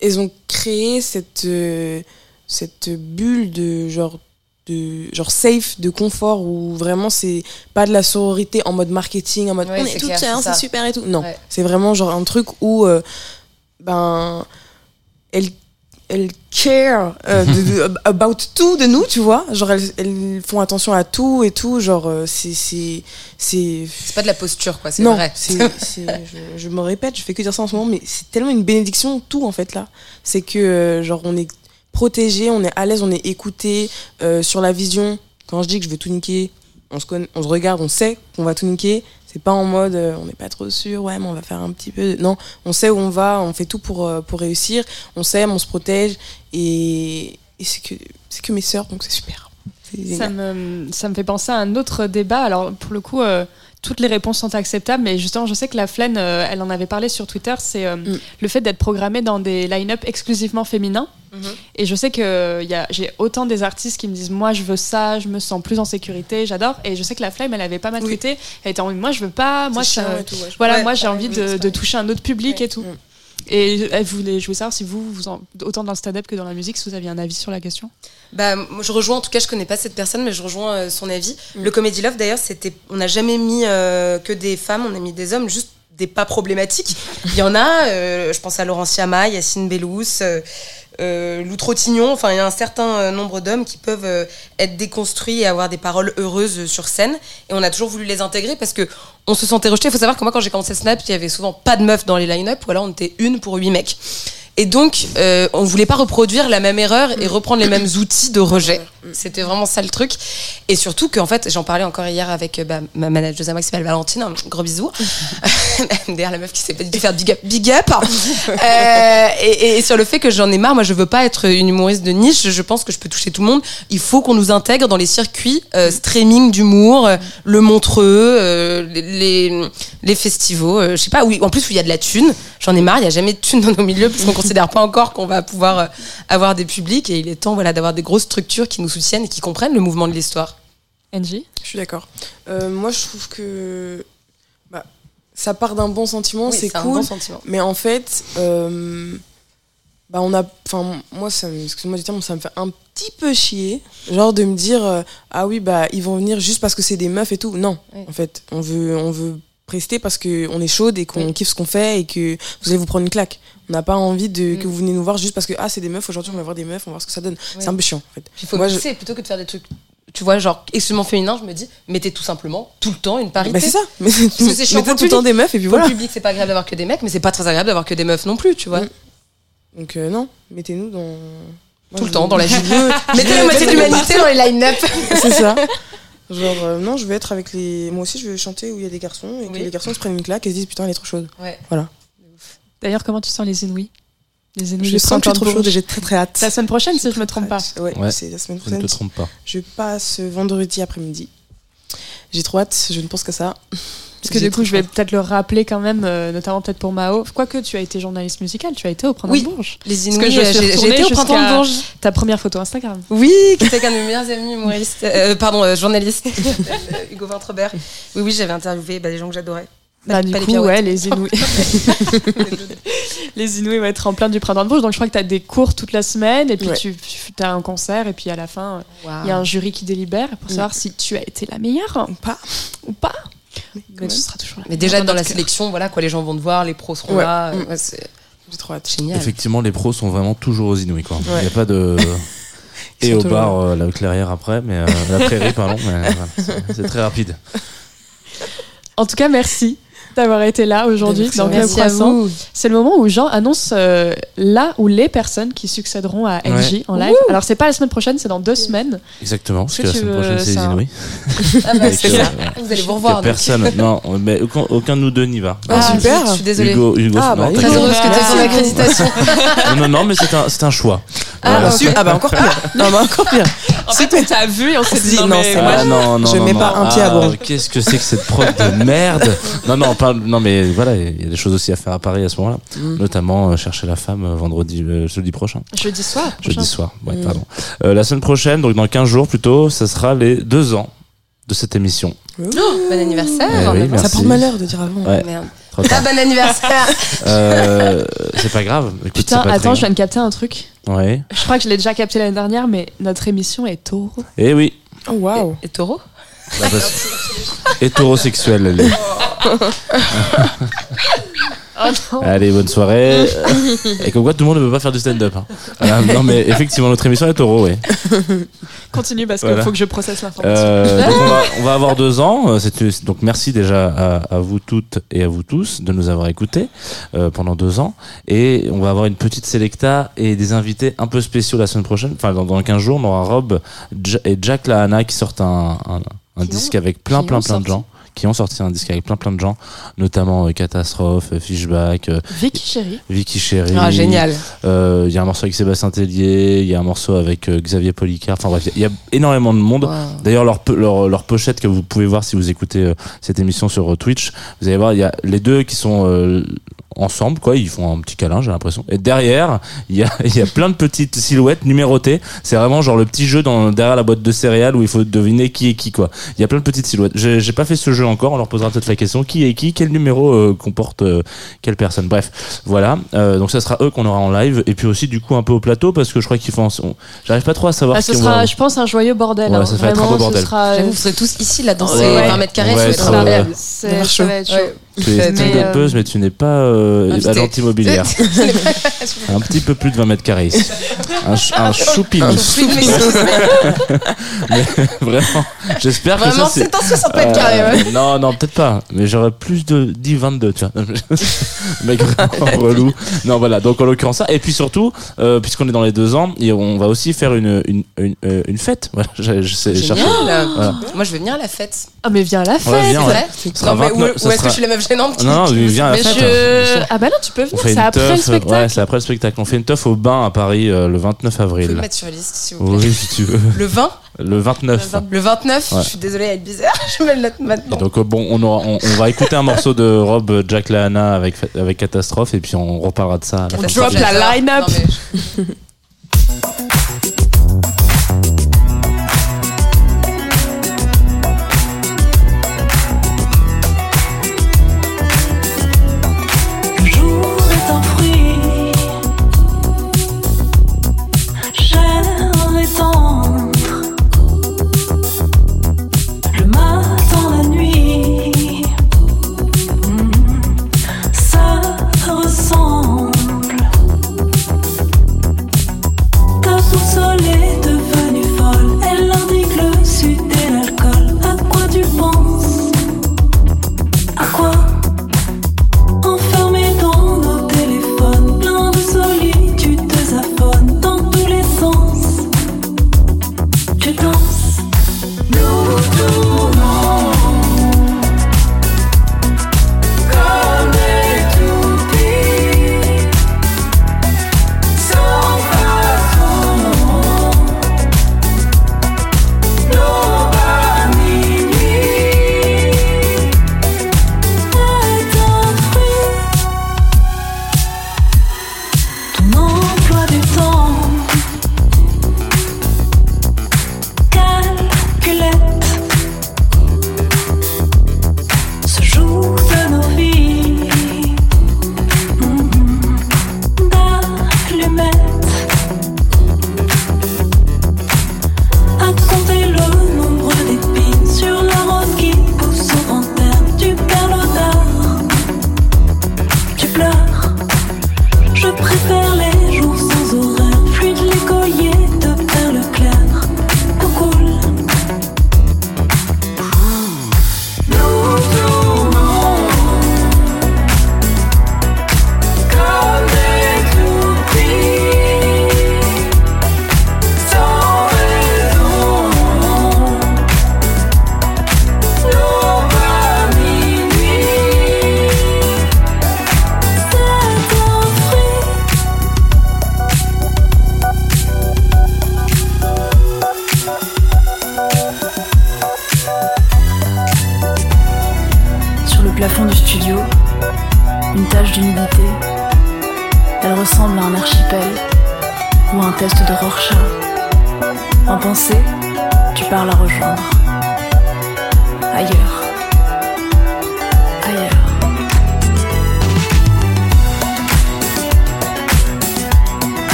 elles ont créé cette, euh, cette bulle de genre, de genre safe, de confort, où vraiment c'est pas de la sororité en mode marketing, en mode Ouais, on est toutes clair, c'est super et tout. Non, Ouais. c'est vraiment genre un truc où, euh, ben, elles elles care euh, de- de- about tout de nous, tu vois. Genre, elles, elles font attention à tout et tout. Genre, euh, c'est. C'est c'est C'est pas de la posture, quoi, c'est non, vrai. c'est- c'est- je, je me répète, je fais que dire ça en ce moment, mais c'est tellement une bénédiction, tout, en fait, là. C'est que, euh, genre, on est protégé, on est à l'aise, on est écouté euh, sur la vision. Quand je dis que je veux tout niquer, on se, connaît, on se regarde, on sait qu'on va tout niquer. C'est pas en mode, euh, on n'est pas trop sûr, ouais, mais on va faire un petit peu. Non, on sait où on va, on fait tout pour, euh, pour réussir. On s'aime, on se protège. Et, et c'est que, c'est que mes sœurs, donc c'est super. Ça me, ça me fait penser à un autre débat. Alors, pour le coup, euh, toutes les réponses sont acceptables, mais justement, je sais que la Flaine, euh, elle en avait parlé sur Twitter, c'est euh, Mm. le fait d'être programmé dans des line-up exclusivement féminins. Mhm. Et je sais que euh, j'ai autant des artistes qui me disent Moi, je veux ça, je me sens plus en sécurité, j'adore. Et je sais que la Flemme, elle avait pas mal Oui. tweeté. Elle était en mode Moi, je veux pas, moi, ça- tout, ouais, voilà, Ouais, moi, j'ai envie de, toucher un autre public Ouais. et tout. Mm. Et elle voulait, je voulais savoir si vous, vous en- autant dans le stand-up que dans la musique, si vous aviez un avis sur la question? Bah, moi, je rejoins, en tout cas, je connais pas cette personne, mais je rejoins euh, son avis. Mm. Le Comedy Love, d'ailleurs, c'était, on n'a jamais mis euh, que des femmes, on a mis des hommes, juste des pas problématiques. Il y en a, euh, je pense à Laurent Siama, Yacine Bellous, euh, euh, Lou Trottignon, enfin, il y a un certain euh, nombre d'hommes qui peuvent euh, être déconstruits et avoir des paroles heureuses sur scène. Et on a toujours voulu les intégrer parce que on se sentait rejeté. Il faut savoir que moi, quand j'ai commencé Snap, il y avait souvent pas de meufs dans les line-up, ou alors on était une pour huit mecs. Et donc, euh, on voulait pas reproduire la même erreur et reprendre les mêmes outils de rejet. C'était vraiment ça le truc. Et surtout qu'en fait, j'en parlais encore hier avec euh, bah, ma manageuse à moi qui s'appelle Valentine, un gros bisou. D'ailleurs, la meuf qui sait pas du faire big up. Big up. Euh, et, et sur le fait que j'en ai marre, moi je veux pas être une humoriste de niche, je pense que je peux toucher tout le monde. Il faut qu'on nous intègre dans les circuits euh, streaming d'humour, euh, le Montreux, les, les festivals, je sais pas, en plus où il y a de la thune. J'en ai marre, il y a jamais de thune dans nos milieux parce qu'on considère pas encore qu'on va pouvoir euh, avoir des publics et il est temps voilà d'avoir des grosses structures qui nous soutiennent et qui comprennent le mouvement de l'histoire. NJ Je suis d'accord. Euh, moi, je trouve que bah, ça part d'un bon sentiment, Oui, c'est un cool. bon sentiment. Mais en fait, euh, bah, on a, enfin, moi, ça, me- excuse-moi du terme, ça me fait un petit peu chier, genre de me dire, euh, ah oui, bah, ils vont venir juste parce que c'est des meufs et tout. Non, Oui. en fait, on veut, on veut prester parce que on est chaude et qu'on Oui. kiffe ce qu'on fait et que vous allez vous prendre une claque. On n'a pas envie de que Mm. vous venez nous voir juste parce que ah c'est des meufs aujourd'hui on va voir des meufs on va voir ce que ça donne. C'est un peu chiant en fait. Il faut Moi, je- plutôt que de faire des trucs. Tu vois, genre extrêmement féminin, je me dis, mettez tout simplement tout le temps une parité. Bah, c'est ça. Mais c'est chiant mettez pour tout le temps des meufs et puis Pour voilà. le public, c'est pas agréable d'avoir que des mecs, mais c'est pas très agréable d'avoir que des meufs non plus, tu vois. Mm. Donc euh, non, mettez-nous dans Moi, Tout le temps, dans la vie. Mettez la moitié de l'humanité dans les line-up. C'est ça. Genre euh, non, je veux être avec les. Moi aussi, je veux chanter où il y a des garçons et que les garçons se prennent une claque et se disent putain, elle est trop chaude. Ouais. Voilà. D'ailleurs, comment tu sens les Inouïs Les Inouïs Je sens que de trop et j'ai très très hâte. C'est la semaine prochaine, si je me trompe pas. Ouais, Ouais, c'est la semaine Je ne prochaine. te trompe pas. Je passe vendredi après-midi. J'ai trop hâte, je ne pense qu'à ça. Parce que du coup, je vais peut-être le rappeler quand même, euh, notamment peut-être pour Mao. Quoique tu as été journaliste musical, tu as été au Printemps Oui, de Bourges. Les Inouïs, euh, j'ai été au printemps de Bourges. Ta première photo Instagram. Oui, qui était qu'un de mes meilleurs amis humoristes, euh, pardon, euh, journaliste, Hugo Ventrebert. Oui, oui, j'avais interviewé bah, des gens que j'adorais. Bah, du les coup, pirouettes. ouais, les Inouïs. les Inouïs vont être en plein du Printemps de Bourges. Donc je crois que tu as des cours toute la semaine et puis Ouais. tu, tu as un concert et puis à la fin, il y a un jury qui délibère pour savoir si tu as été la meilleure Ou pas. ou pas. Mais même. tu seras toujours là. Mais déjà dans la notre cœur. sélection, voilà quoi, les gens vont te voir, les pros seront Ouais. là. Mm. euh, ouais, c'est J'ai trop hâte. génial. Effectivement, les pros sont vraiment toujours aux Inouïs. Quoi. Il Ouais. n'y a pas de. Et au bar, euh, la clairière après, mais euh, la prairie, pardon. Mais, voilà, c'est- c'est très rapide. En tout cas, merci d'avoir été là aujourd'hui dans Club Croissant. C'est le moment où Jean annonce euh, là ou les personnes qui succéderont à NJ en live. Alors c'est pas la semaine prochaine, c'est dans deux semaines. Exactement, parce que la que tu semaine veux prochaine, c'est les Inouïs. Ah bah, c'est ça. euh, Vous allez vous revoir. personne. non, mais aucun, aucun de nous deux n'y va. Ah, super. Je suis désolée. Hugo, Hugo Ah, non, bah, Très heureuse que tu aies accréditation. non, non, mais c'est un, c'est un choix. Ah, bah, ah bah encore pire. Non, bah encore pire. En fait, on t'a vu et on s'est dit non, non, mais c'est moi, Ah, non, non, je non, mets non. pas un pied à Ah, Bourges. Qu'est-ce que c'est que cette prof de merde? Non, non, non, mais voilà, il y a des choses aussi à faire à Paris à ce moment-là. Mm. Notamment euh, chercher la femme euh, vendredi, euh, jeudi prochain. jeudi soir. Jeudi prochain. soir, ouais, Mm. pardon. Euh, la semaine prochaine, donc dans 15 jours plutôt, ça sera les deux ans de cette émission. Bon anniversaire. Eh oui, Ça porte malheur de dire avant. Ouais. Merde. Ah, bon anniversaire. Euh, c'est pas grave. Écoute, Putain, pas attends, très je viens de capter un truc. Ouais. Je crois que je l'ai déjà capté l'année dernière, mais notre émission est taureau. Eh oui. Oh waouh. Et taureau? Bah, parce- Hétérosexuel, elle est. Oh. Allez, bonne soirée. Et comme quoi, tout le monde ne peut pas faire du stand-up. hein. Voilà, non, mais effectivement, notre émission est taureau, oui. Continue parce qu'il Voilà. faut que je processe l'information. Euh, donc on, va, on va avoir deux ans. Euh, c'est- Donc merci déjà à, à vous toutes et à vous tous de nous avoir écoutés euh, pendant deux ans. Et on va avoir une petite sélecta et des invités un peu spéciaux la semaine prochaine. Enfin, dans, dans 15 jours, on aura Rob et Jack Lahana qui sortent un, un, un Qui disque ont- avec plein, plein, plein de gens. Qui ont sorti un disque avec plein, plein de gens, notamment euh, Catastrophe, euh, Fishback, euh, Vicky chérie. Vicky Chéri. Ah, génial. Euh, Il y a un morceau avec Sébastien Tellier, il y a un morceau avec Xavier Policard. Enfin bref, il y a énormément de monde. Wow. D'ailleurs, leur, leur, leur pochette que vous pouvez voir si vous écoutez cette émission sur Twitch, vous allez voir, il y a les deux qui sont euh, ensemble, quoi. Ils font un petit câlin, j'ai l'impression. Et derrière, il y a, il y a plein de petites silhouettes numérotées. C'est vraiment genre le petit jeu dans, derrière la boîte de céréales où il faut deviner qui est qui, quoi. Il y a plein de petites silhouettes. J'ai j'ai pas fait ce jeu encore. On leur posera peut-être la question qui est qui, quel numéro euh, comporte euh, quelle personne? Bref, voilà. Euh, donc ça sera eux qu'on aura en live. Et puis aussi, du coup, un peu au plateau parce que je crois qu'ils font. on- J'arrive pas trop à savoir Ah, ce sera, va- je pense, un joyeux bordel. Ouais, hein. ça être un Vraiment, beau bordel. Ce sera, J'avoue, vous serez tous ici, là, dans ces Ouais. 20 mètres carrés. Ça va être, être incroyable. c'est- chaud. ça va être chaud. Tu es stand-upeuse, mais tu n'es pas euh, agente immobilière. un petit peu plus de 20 mètres carrés ici. Un, ch- un choupinous. Mais vraiment, j'espère que ça c'est. c'est un 60 mètres carrés. ouais. Euh, non, non, peut-être pas. Mais j'aurais plus de 10, 22, tu vois. Mec vraiment relou. Non, voilà. Donc, en l'occurrence, ça. Et puis surtout, euh, puisqu'on est dans les deux ans, et on va aussi faire une, une, une, euh, une fête. Voilà, je, je sais chercher. Génial. Voilà. Moi, je veux venir à la fête. Ah, mais viens à la fête. Ouais, viens, C'est ouais. vrai Non, mais où, 29, où ça est-ce que je suis la meuf? Gênante qui- Non, non, viens à la Mais fête. je... sûr. Ah bah non, tu peux venir, c'est après le teuf, ouais, spectacle. c'est après le spectacle. On fait une teuf au bain à Paris euh, le 29 Vous pouvez avril. me mettre sur la liste, s'il vous plaît. Oui, si tu veux. Le 20 Le 29. Le 29 Ouais. Je suis désolée, elle est bizarre. Je me le note Et maintenant. donc euh, bon, on, aura- on, on va écouter un morceau de Rob euh, Jack Lahana avec avec Catastrophe et puis on reparlera de ça. à la On drop la line-up.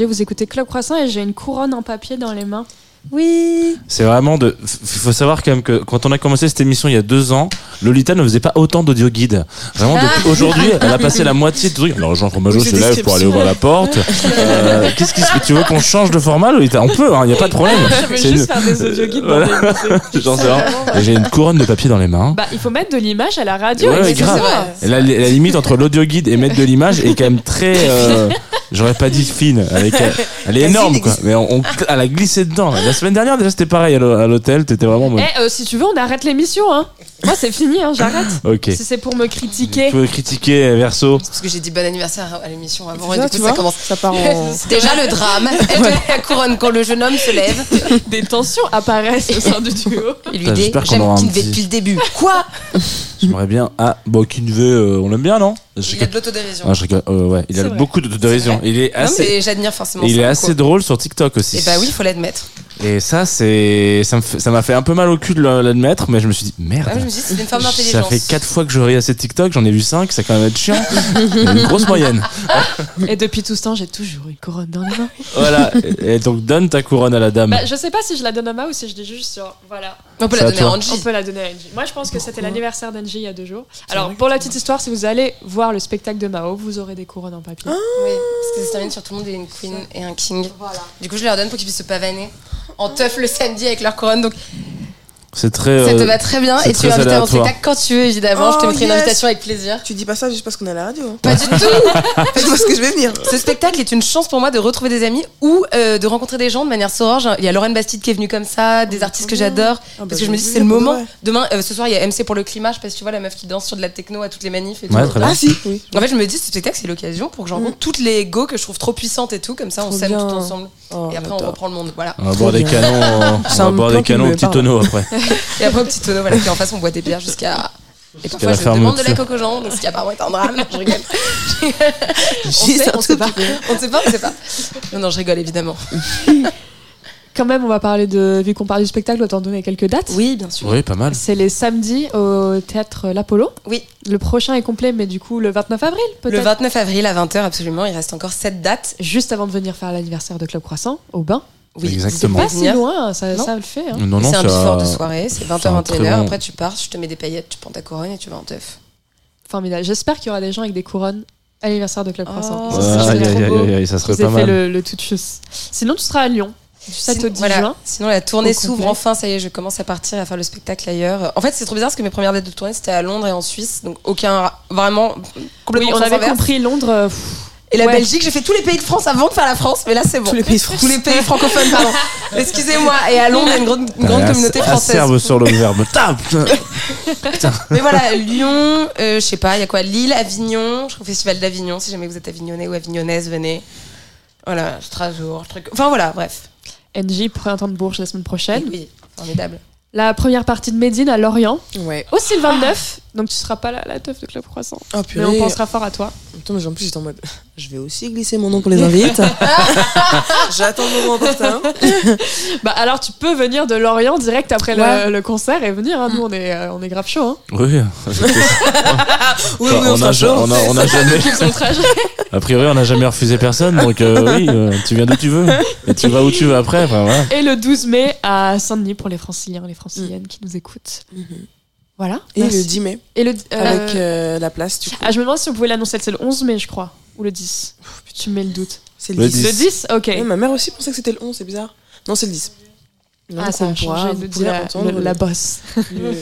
Radio, vous écoutez Club Croissant et j'ai une couronne en papier dans les mains. Oui. C'est vraiment de. f- faut savoir quand même que quand on a commencé cette émission il y a deux ans, Lolita ne faisait pas autant d'audio guide. Vraiment, depuis Ah. aujourd'hui, elle a passé la moitié de trucs. Alors, Jean Fromageau se lève pour aller ouvrir la porte. Euh, Qu'est-ce qui se Tu veux qu'on change de format, Lolita? On peut, il n'y a pas de problème. Je vais juste une- faire des audio guides dans Voilà. J'ai une couronne de papier dans les mains. Bah, il faut mettre de l'image à la radio. Ouais, grave. la, la limite entre l'audio guide et mettre de l'image est quand même très. euh, J'aurais pas dit fine. Elle est énorme, quoi. Mais on, on- elle a glissé dedans. La semaine dernière, déjà, c'était pareil à l'hô- à l'hôtel. T'étais vraiment. Eh, euh, si tu veux, on arrête l'émission. Hein. Moi, c'est fini, hein, j'arrête. Ok. Si c'est pour me critiquer. Tu peux critiquer verso. Parce que j'ai dit bon anniversaire à l'émission avant C'est et du coup ça commence. ça part en- C'est déjà le drame. Elle donne la couronne quand le jeune homme se lève. Des tensions apparaissent au sein du duo. Il lui dit j'espère qu'on J'aime aura un Kinvey petit- depuis le début. Quoi? J'aimerais bien. Ah, bon, Kinvey, euh, on l'aime bien, non? Je Il a de l'autodérision. Ah, je rigole. Euh, ouais, il a vrai. beaucoup d'autodérision. Il est assez. j'admire forcément il ça, est assez drôle sur TikTok aussi. Et bah oui, il faut l'admettre. Et ça, c'est, ça ça m'a fait un peu mal au cul de l'admettre, mais je me suis dit, merde. Ah, je me dis, c'est une forme Ça d'intelligence. fait 4 fois que je ris à ces TikTok, j'en ai vu 5, ça va quand même être chiant. Une grosse moyenne. Et depuis tout ce temps, j'ai toujours une couronne dans les mains. Voilà. Et donc, donne ta couronne à la dame. Bah, je sais pas si je la donne à Ma ou si je dis juste sur. Voilà. On peut la donner à. Angie. On peut la donner à Angie. Moi, je pense que c'était l'anniversaire d'Angie il y a deux jours. Alors, pour la petite histoire, si vous allez voir le spectacle de Mao, vous aurez des couronnes en papier. Oui, parce que ça se termine sur tout le monde et une queen et un king. Du coup, je leur donne pour qu'ils puissent se pavaner en teuf le samedi avec leur couronne. Donc, C'est très. ça te euh, va très bien et tu es invité à mon spectacle quand tu veux, évidemment. je te Oh, mettrai une yes. invitation avec plaisir. Tu dis pas ça juste parce qu'on est à la radio. hein. Pas du tout Je pense que je vais venir. Ce spectacle est une chance pour moi de retrouver des amis ou euh, de rencontrer des gens de manière sauvage. Il y a Lorraine Bastide qui est venue comme ça, des artistes que j'adore. Ah bah, parce que je me dis, c'est le moment. ouais. Demain, euh, ce soir, il y a MC pour le climat. Je sais pas si tu vois la meuf qui danse sur de la techno à toutes les manifs et tout. Ouais, très bien. Ah si, oui. En fait, je me dis, ce spectacle, c'est l'occasion pour que je rencontre toutes les go que je trouve trop puissantes et tout. Comme ça, on s'aime tout ensemble. Oh, et après, on reprend le monde. Voilà. On va boire des canons, au petit tonneau après. Et après, au petit tonneau, voilà, puis en face, on boit des bières jusqu'à. Et parfois, je demande de la coke aux gens, donc ce qui apparemment est un drame. Je rigole. on sait, on sait pas. On sait pas, on sait pas. Non, non, je rigole évidemment. Quand même, on va parler de. Vu qu'on parle du spectacle, autant donner quelques dates. Oui, bien sûr. Oui, pas mal. C'est les samedis au théâtre L'Apollo. Oui. Le prochain est complet, mais du coup, le 29 avril, Le peut-être. 29 avril à 20h, absolument. Il reste encore 7 dates. Juste avant de venir faire l'anniversaire de Club Croissant, au bain. Oui, Exactement. Pas si pas venir. loin, ça, ça le fait. hein. Non, c'est un ça- before de soirée, c'est c'est un 20h, très 21h. bon- Après, tu pars, je te mets des paillettes, tu prends ta couronne et tu vas en teuf. Formidable. J'espère qu'il y aura des gens avec des couronnes à l'anniversaire de Club Oh. Croissant. Ça serait aïe, trop aïe, beau aïe, aïe, ça serait qu'ils aient pas fait mal. le, le tout. Sinon, tu seras à Lyon, du 7 au Sinon, 10 voilà. juin. Sinon, la tournée s'ouvre enfin, ça y est, je commence à partir et à faire le spectacle ailleurs. En fait, c'est trop bizarre parce que mes premières dates de tournée c'était à Londres et en Suisse, donc aucun ra- vraiment Oui, complètement on sens avait inverse. compris Londres. pff, Et la Ouais. Belgique, j'ai fait tous les pays de France avant de faire la France, mais là c'est bon. Tous les pays. Tous les pays francophones, pardon. Excusez-moi. Et à Londres, il y a une grande, une grande Allez, communauté française. Serve sur le verbe. Tape Mais voilà, Lyon, euh, je sais pas, il y a quoi? Lille, Avignon, je crois Festival d'Avignon, si jamais vous êtes avignonnais ou avignonnaise, venez. Voilà, Strasbourg, truc. Enfin voilà, bref. NJ, printemps de Bourges la semaine prochaine. Oui, formidable. La première partie de Médine à Lorient, Ouais. aussi le 29. Donc tu seras pas là à la teuf de Club Croissant. Oh Mais on pensera fort à toi. Attends, mais en plus, j'étais en mode. Je vais aussi glisser mon nom pour les invites. J'attends le moment opportun. Bah alors tu peux venir de Lorient direct après le- Ouais. le, concert et venir. hein. Nous on est euh, on est grave chaud. Hein. Oui. Oui, Enfin, oui, on, on, a, chaud. on, a, on a jamais. A priori, on n'a jamais refusé personne, donc euh, oui, euh, tu viens d'où tu veux. Et tu vas où tu veux après. Enfin, voilà. Et le 12 mai à Saint-Denis pour les franciliens et les franciliennes qui nous écoutent. Voilà. Et Merci. le 10 mai, Et le, euh, avec euh, la place, du coup. Ah, je me demande si vous pouvez l'annoncer. C'est le 11 mai, je crois. Ou le 10. Tu me mets le doute. C'est Le le 10. Le 10 Ok. Ouais, ma mère aussi pensait que c'était le 11, c'est bizarre. Non, c'est le 10. ah, ça on a pourra- changé vous de dire entendre le- la bosse. le,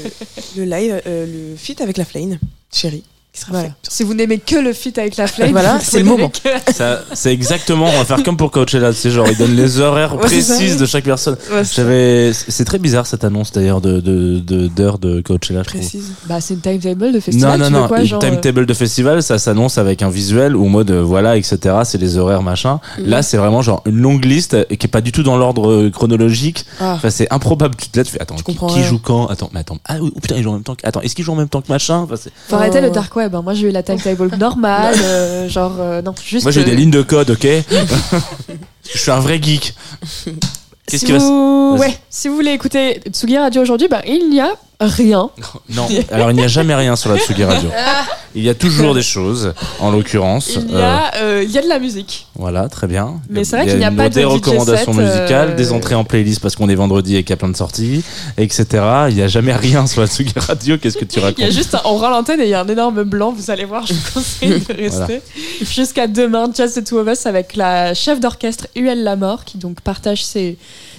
le live, euh, le feat avec la Flane, chérie, qui sera Voilà. fait. Si vous n'aimez que le feat avec la flame, Voilà, c'est le moment. que- Ça, c'est exactement, on va faire comme pour Coachella, sais, genre, ils donnent les horaires Ouais, c'est précises de chaque personne. Ouais, c'est J'avais, c'est très bizarre cette annonce d'ailleurs de, de, de- de Coachella, je trouve. précise. Bah, c'est une timetable de festival. Non, non, non. quoi, Une genre, timetable de festival, ça s'annonce avec un visuel ou en mode euh, voilà, etc. C'est les horaires, machin. Mhm. Là, c'est vraiment genre une longue liste euh, qui est pas du tout dans l'ordre euh, chronologique. Ah. Enfin, c'est improbable. Tu te lèves, tu fais attends, qui, joue quand? Attends, mais attends. Ah oui, oh, putain, ils jouent en même temps. que- Attends, est-ce qu'ils jouent en même temps que machin? Enfin, c'est- Faut arrêter le Oh. dark web. Hein. Moi, j'ai eu la timetable normale. euh, genre, euh, non, juste. Moi, j'ai eu des lignes de code, ok Je suis un vrai geek. Qu'est-ce si qui va se- vous... Ouais, si vous voulez écouter Tsugi Radio aujourd'hui, bah, il n'y a rien. Non. Alors, il n'y a jamais rien sur la Tsugi Radio. Il y a toujours des choses, en l'occurrence. Il y, Euh, a, euh, il y a de la musique. Voilà, très bien. Mais c'est vrai qu'il n'y a pas de des DJ recommandations set, euh, musicales, des entrées en playlist parce qu'on est vendredi et qu'il y a plein de sorties, etc. Il n'y a jamais rien sur la Tsugi Radio. Qu'est-ce que tu racontes Il y a juste un, on rend l'antenne et il y a un énorme blanc. Vous allez voir, je vous conseille de rester Voilà. jusqu'à demain. Just the Two of Us avec la chef d'orchestre UL Lamort qui donc partage ses,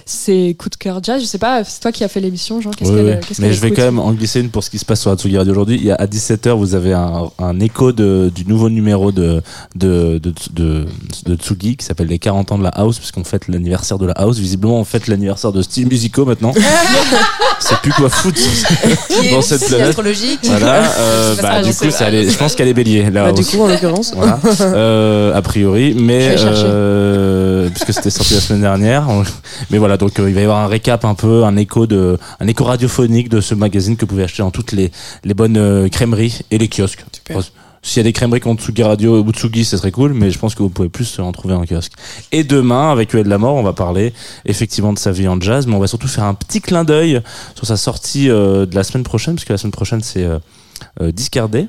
ses coups de cœur jazz. Je sais pas, c'est toi qui as fait l'émission, Jean. Qu'est-ce Oui, qu'elle oui. qu'est-ce Mais je vais quand même en glisser une pour ce qui se passe sur la Tsugi Radio aujourd'hui. Il y a à 17h, vous avez un, un écho de, du nouveau numéro de, de, de, de, de Tsugi qui s'appelle les 40 ans de la house, puisqu'on fête l'anniversaire de la house. Visiblement, on fête l'anniversaire de Style Musico maintenant. C'est plus quoi foutre dans cette planète. Voilà, euh, bah, du coup, je pense qu'elle est bélier, la Bah, du coup, en l'occurrence. Voilà, euh, a priori, mais euh, puisque c'était sorti la semaine dernière, mais voilà, donc euh, il va y avoir un récap un peu, un écho de, un écho radiophonique de ce magazine que vous pouvez acheter dans toutes les les bonnes euh, crèmeries et les kiosques. Super. S'il y a des crèmeries qui ont Tsugi Radio ou Tsugi, ce serait cool, mais je pense que vous pouvez plus en trouver en kiosque. Et demain, avec UL de la mort, on va parler effectivement de sa vie en jazz, mais on va surtout faire un petit clin d'œil sur sa sortie euh, de la semaine prochaine, parce que la semaine prochaine c'est euh, euh, Discardé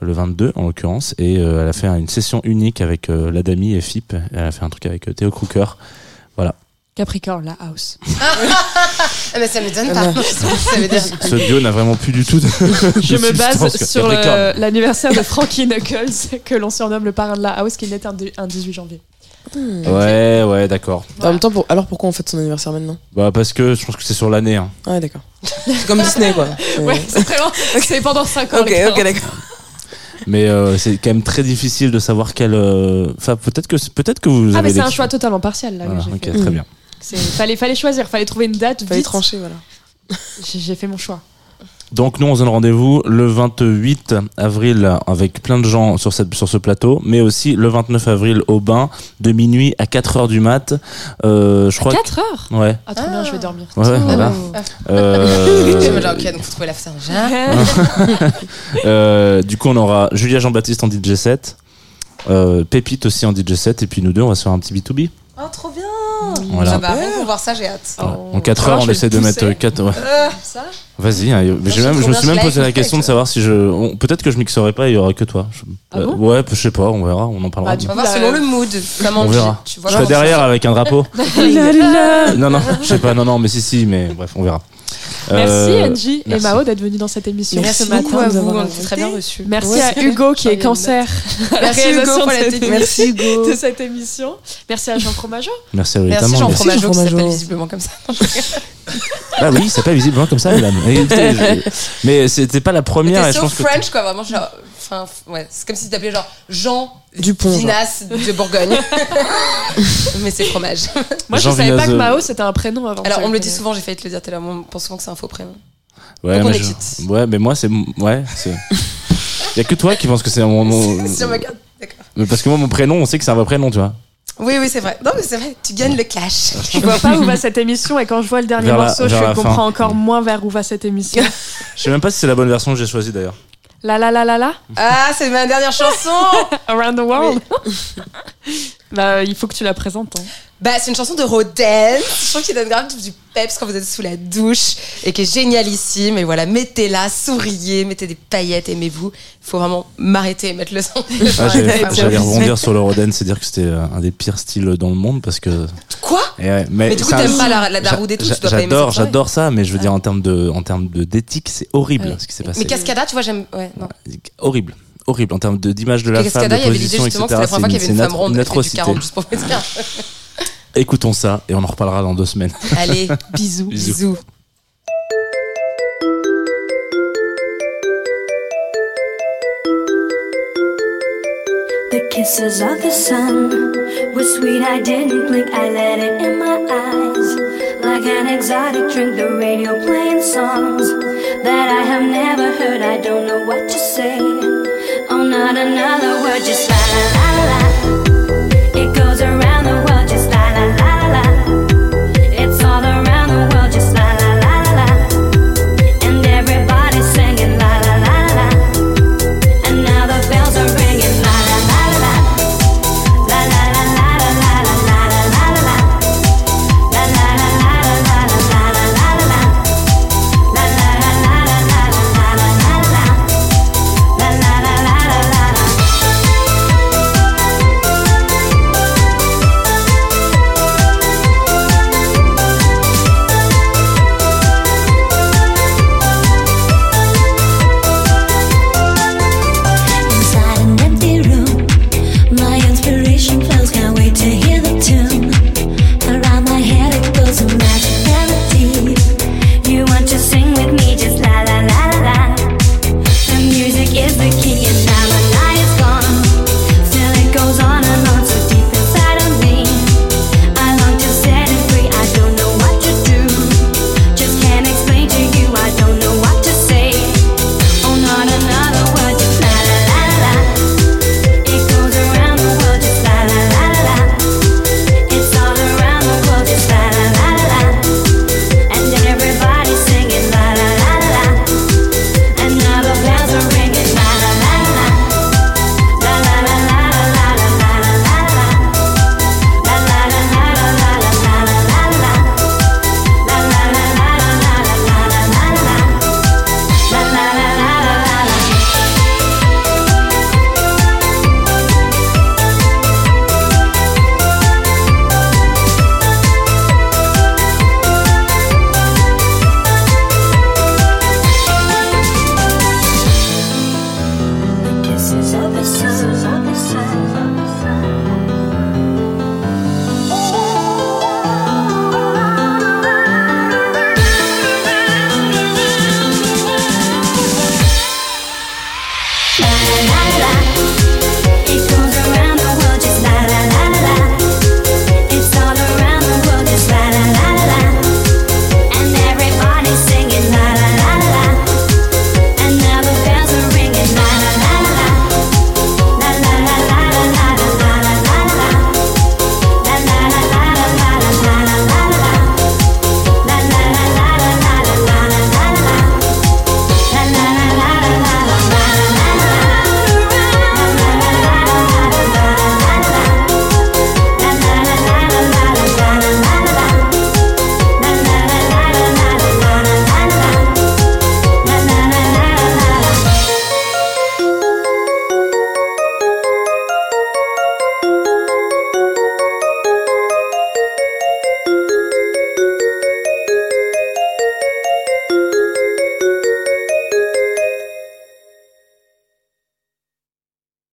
le 22 en l'occurrence et euh, elle a fait une session unique avec euh, l'Adami et Fip elle a fait un truc avec euh, Théo Crooker Capricorne, la house. Ah, mais ça m'étonne pas. ça veut dire. ce duo n'a vraiment plus du tout de Je de me base sur le- l'anniversaire de Frankie Knuckles, que l'on surnomme le parrain de la house, qui naît un, un 18 janvier. ouais ouais d'accord En même temps, pour- alors pourquoi on fête son anniversaire maintenant? Bah parce que je pense que c'est sur l'année hein. Ah, ouais, d'accord. C'est comme Disney, quoi. C'est- Ouais, c'est vraiment. C'est pendant 5 ans. Ok, les ok, d'accord. mais euh, c'est quand même très difficile de savoir quel euh, enfin peut-être que peut-être que vous Ah, avez mais c'est un les- choix totalement partiel, là. que Voilà, j'ai ok fait. très bien C'est- Fallait, fallait choisir, fallait trouver une date. Fallait vite. trancher, voilà. J'ai fait mon choix. Donc nous on se donne rendez-vous le 28 avril avec plein de gens sur, cette, sur ce plateau, mais aussi le 29 avril au bain de minuit à 4 heures du mat. Euh, je crois. 4 heures que- Ouais. Ah, trop bien, je vais dormir. Ouais, ouais, voilà. Ah. Euh, Genre, ok, donc faut trouver la fin déjà. euh, du coup on aura Julia Jean-Baptiste en DJ set, euh, Pépite aussi en DJ set, et puis nous deux on va se faire un petit B2B. Oh, trop bien. Voilà. Ah bah, rien que pour voir ça, j'ai hâte. En 4 Alors, heures, on essaie de mettre pousser. 4 ouais. Euh, ça Vas-y, hein, mais j'ai je même, trouve je me suis même posé la question de tu savoir si je. on- Peut-être que je mixerai pas, il y aura que toi. Je- Ah euh, bon ouais, je sais pas, on verra, on en parlera. Bah, du On coup, va voir selon le mood. Comment on tu- verra. Tu Je vois serai derrière avec un drapeau. Non, non, je sais pas, non, non, mais si, si, mais bref, on verra. Merci Euh, Angie et merci. Mao d'être venus dans cette émission Merci ce beaucoup à vous, on était très bien reçus. Merci Ouais, à Hugo qui est cancer. à la Merci Hugo réalisation pour la de cette. Merci, Hugo. de cette émission. Merci à Jean Fromageau. Merci à Merci Jean. Fromageau, qui s'appelle visiblement comme ça. Ah oui, c'est pas visiblement comme ça, madame. Et écoutez, je- Mais c'était pas la première, et T'es je so pense que. French, quoi, vraiment, genre. Enfin, f- ouais, c'est comme si t'appelais genre Jean Dupont, genre. Vinas de Bourgogne. Mais c'est fromage. Moi, Jean je savais pas que. Mao c'était un prénom avant. Alors, on me le dit souvent, j'ai failli te le dire tout à l'heure, on pense souvent que c'est un faux prénom. Ouais, Donc on mais est je- quitte. Ouais, mais moi, c'est. Ouais, c'est. Y a que toi qui pense que c'est mon. mon- Sur ma carte. D'accord. Mais Parce que moi, mon prénom, on sait que c'est un vrai prénom, tu vois. Oui, oui, c'est vrai. Non, mais c'est vrai, tu gagnes le cash. Je vois pas où va cette émission et quand je vois le dernier Vers morceau, je la comprends fin. encore moins vers où va cette émission. Je sais même pas si c'est la bonne version que j'ai choisie d'ailleurs. La la la la la Ah, c'est ma dernière chanson Around the World Bah, il faut que tu la présentes. hein. Bah, c'est une chanson de Rodin. Je trouve qu'il donne grave du peps quand vous êtes sous la douche et qui est génialissime. Et voilà, mettez-la, souriez, mettez des paillettes, aimez-vous. Il faut vraiment m'arrêter et mettre le son. Ah, j'allais rebondir sur le Roden, c'est dire que c'était euh, un des pires styles dans le monde parce que. Quoi? Et ouais, Mais du coup, t'aimes pas la- la et tout, tu j'a- dois pas aimer J'adore, j'adore ça, mais je veux dire en termes de, en termes d'éthique, c'est horrible ce qui s'est passé. Mais Cascada, tu vois, j'aime. Ouais, non. Horrible, horrible en termes d'image de la femme, de il y avait l'idée position, justement etc. que c'était la première fois qu'il y C'est avait une femme atro- ronde une qui fait du atrocité. 40, juste pour vous dire. Écoutons ça et on en reparlera dans deux semaines. Allez, bisous. Bisous. bisous. The kisses of the sun were sweet. I didn't blink. I let it in my eyes. Like an exotic drink, the radio playing songs that I have never heard. I don't know what to say. Not another word. Just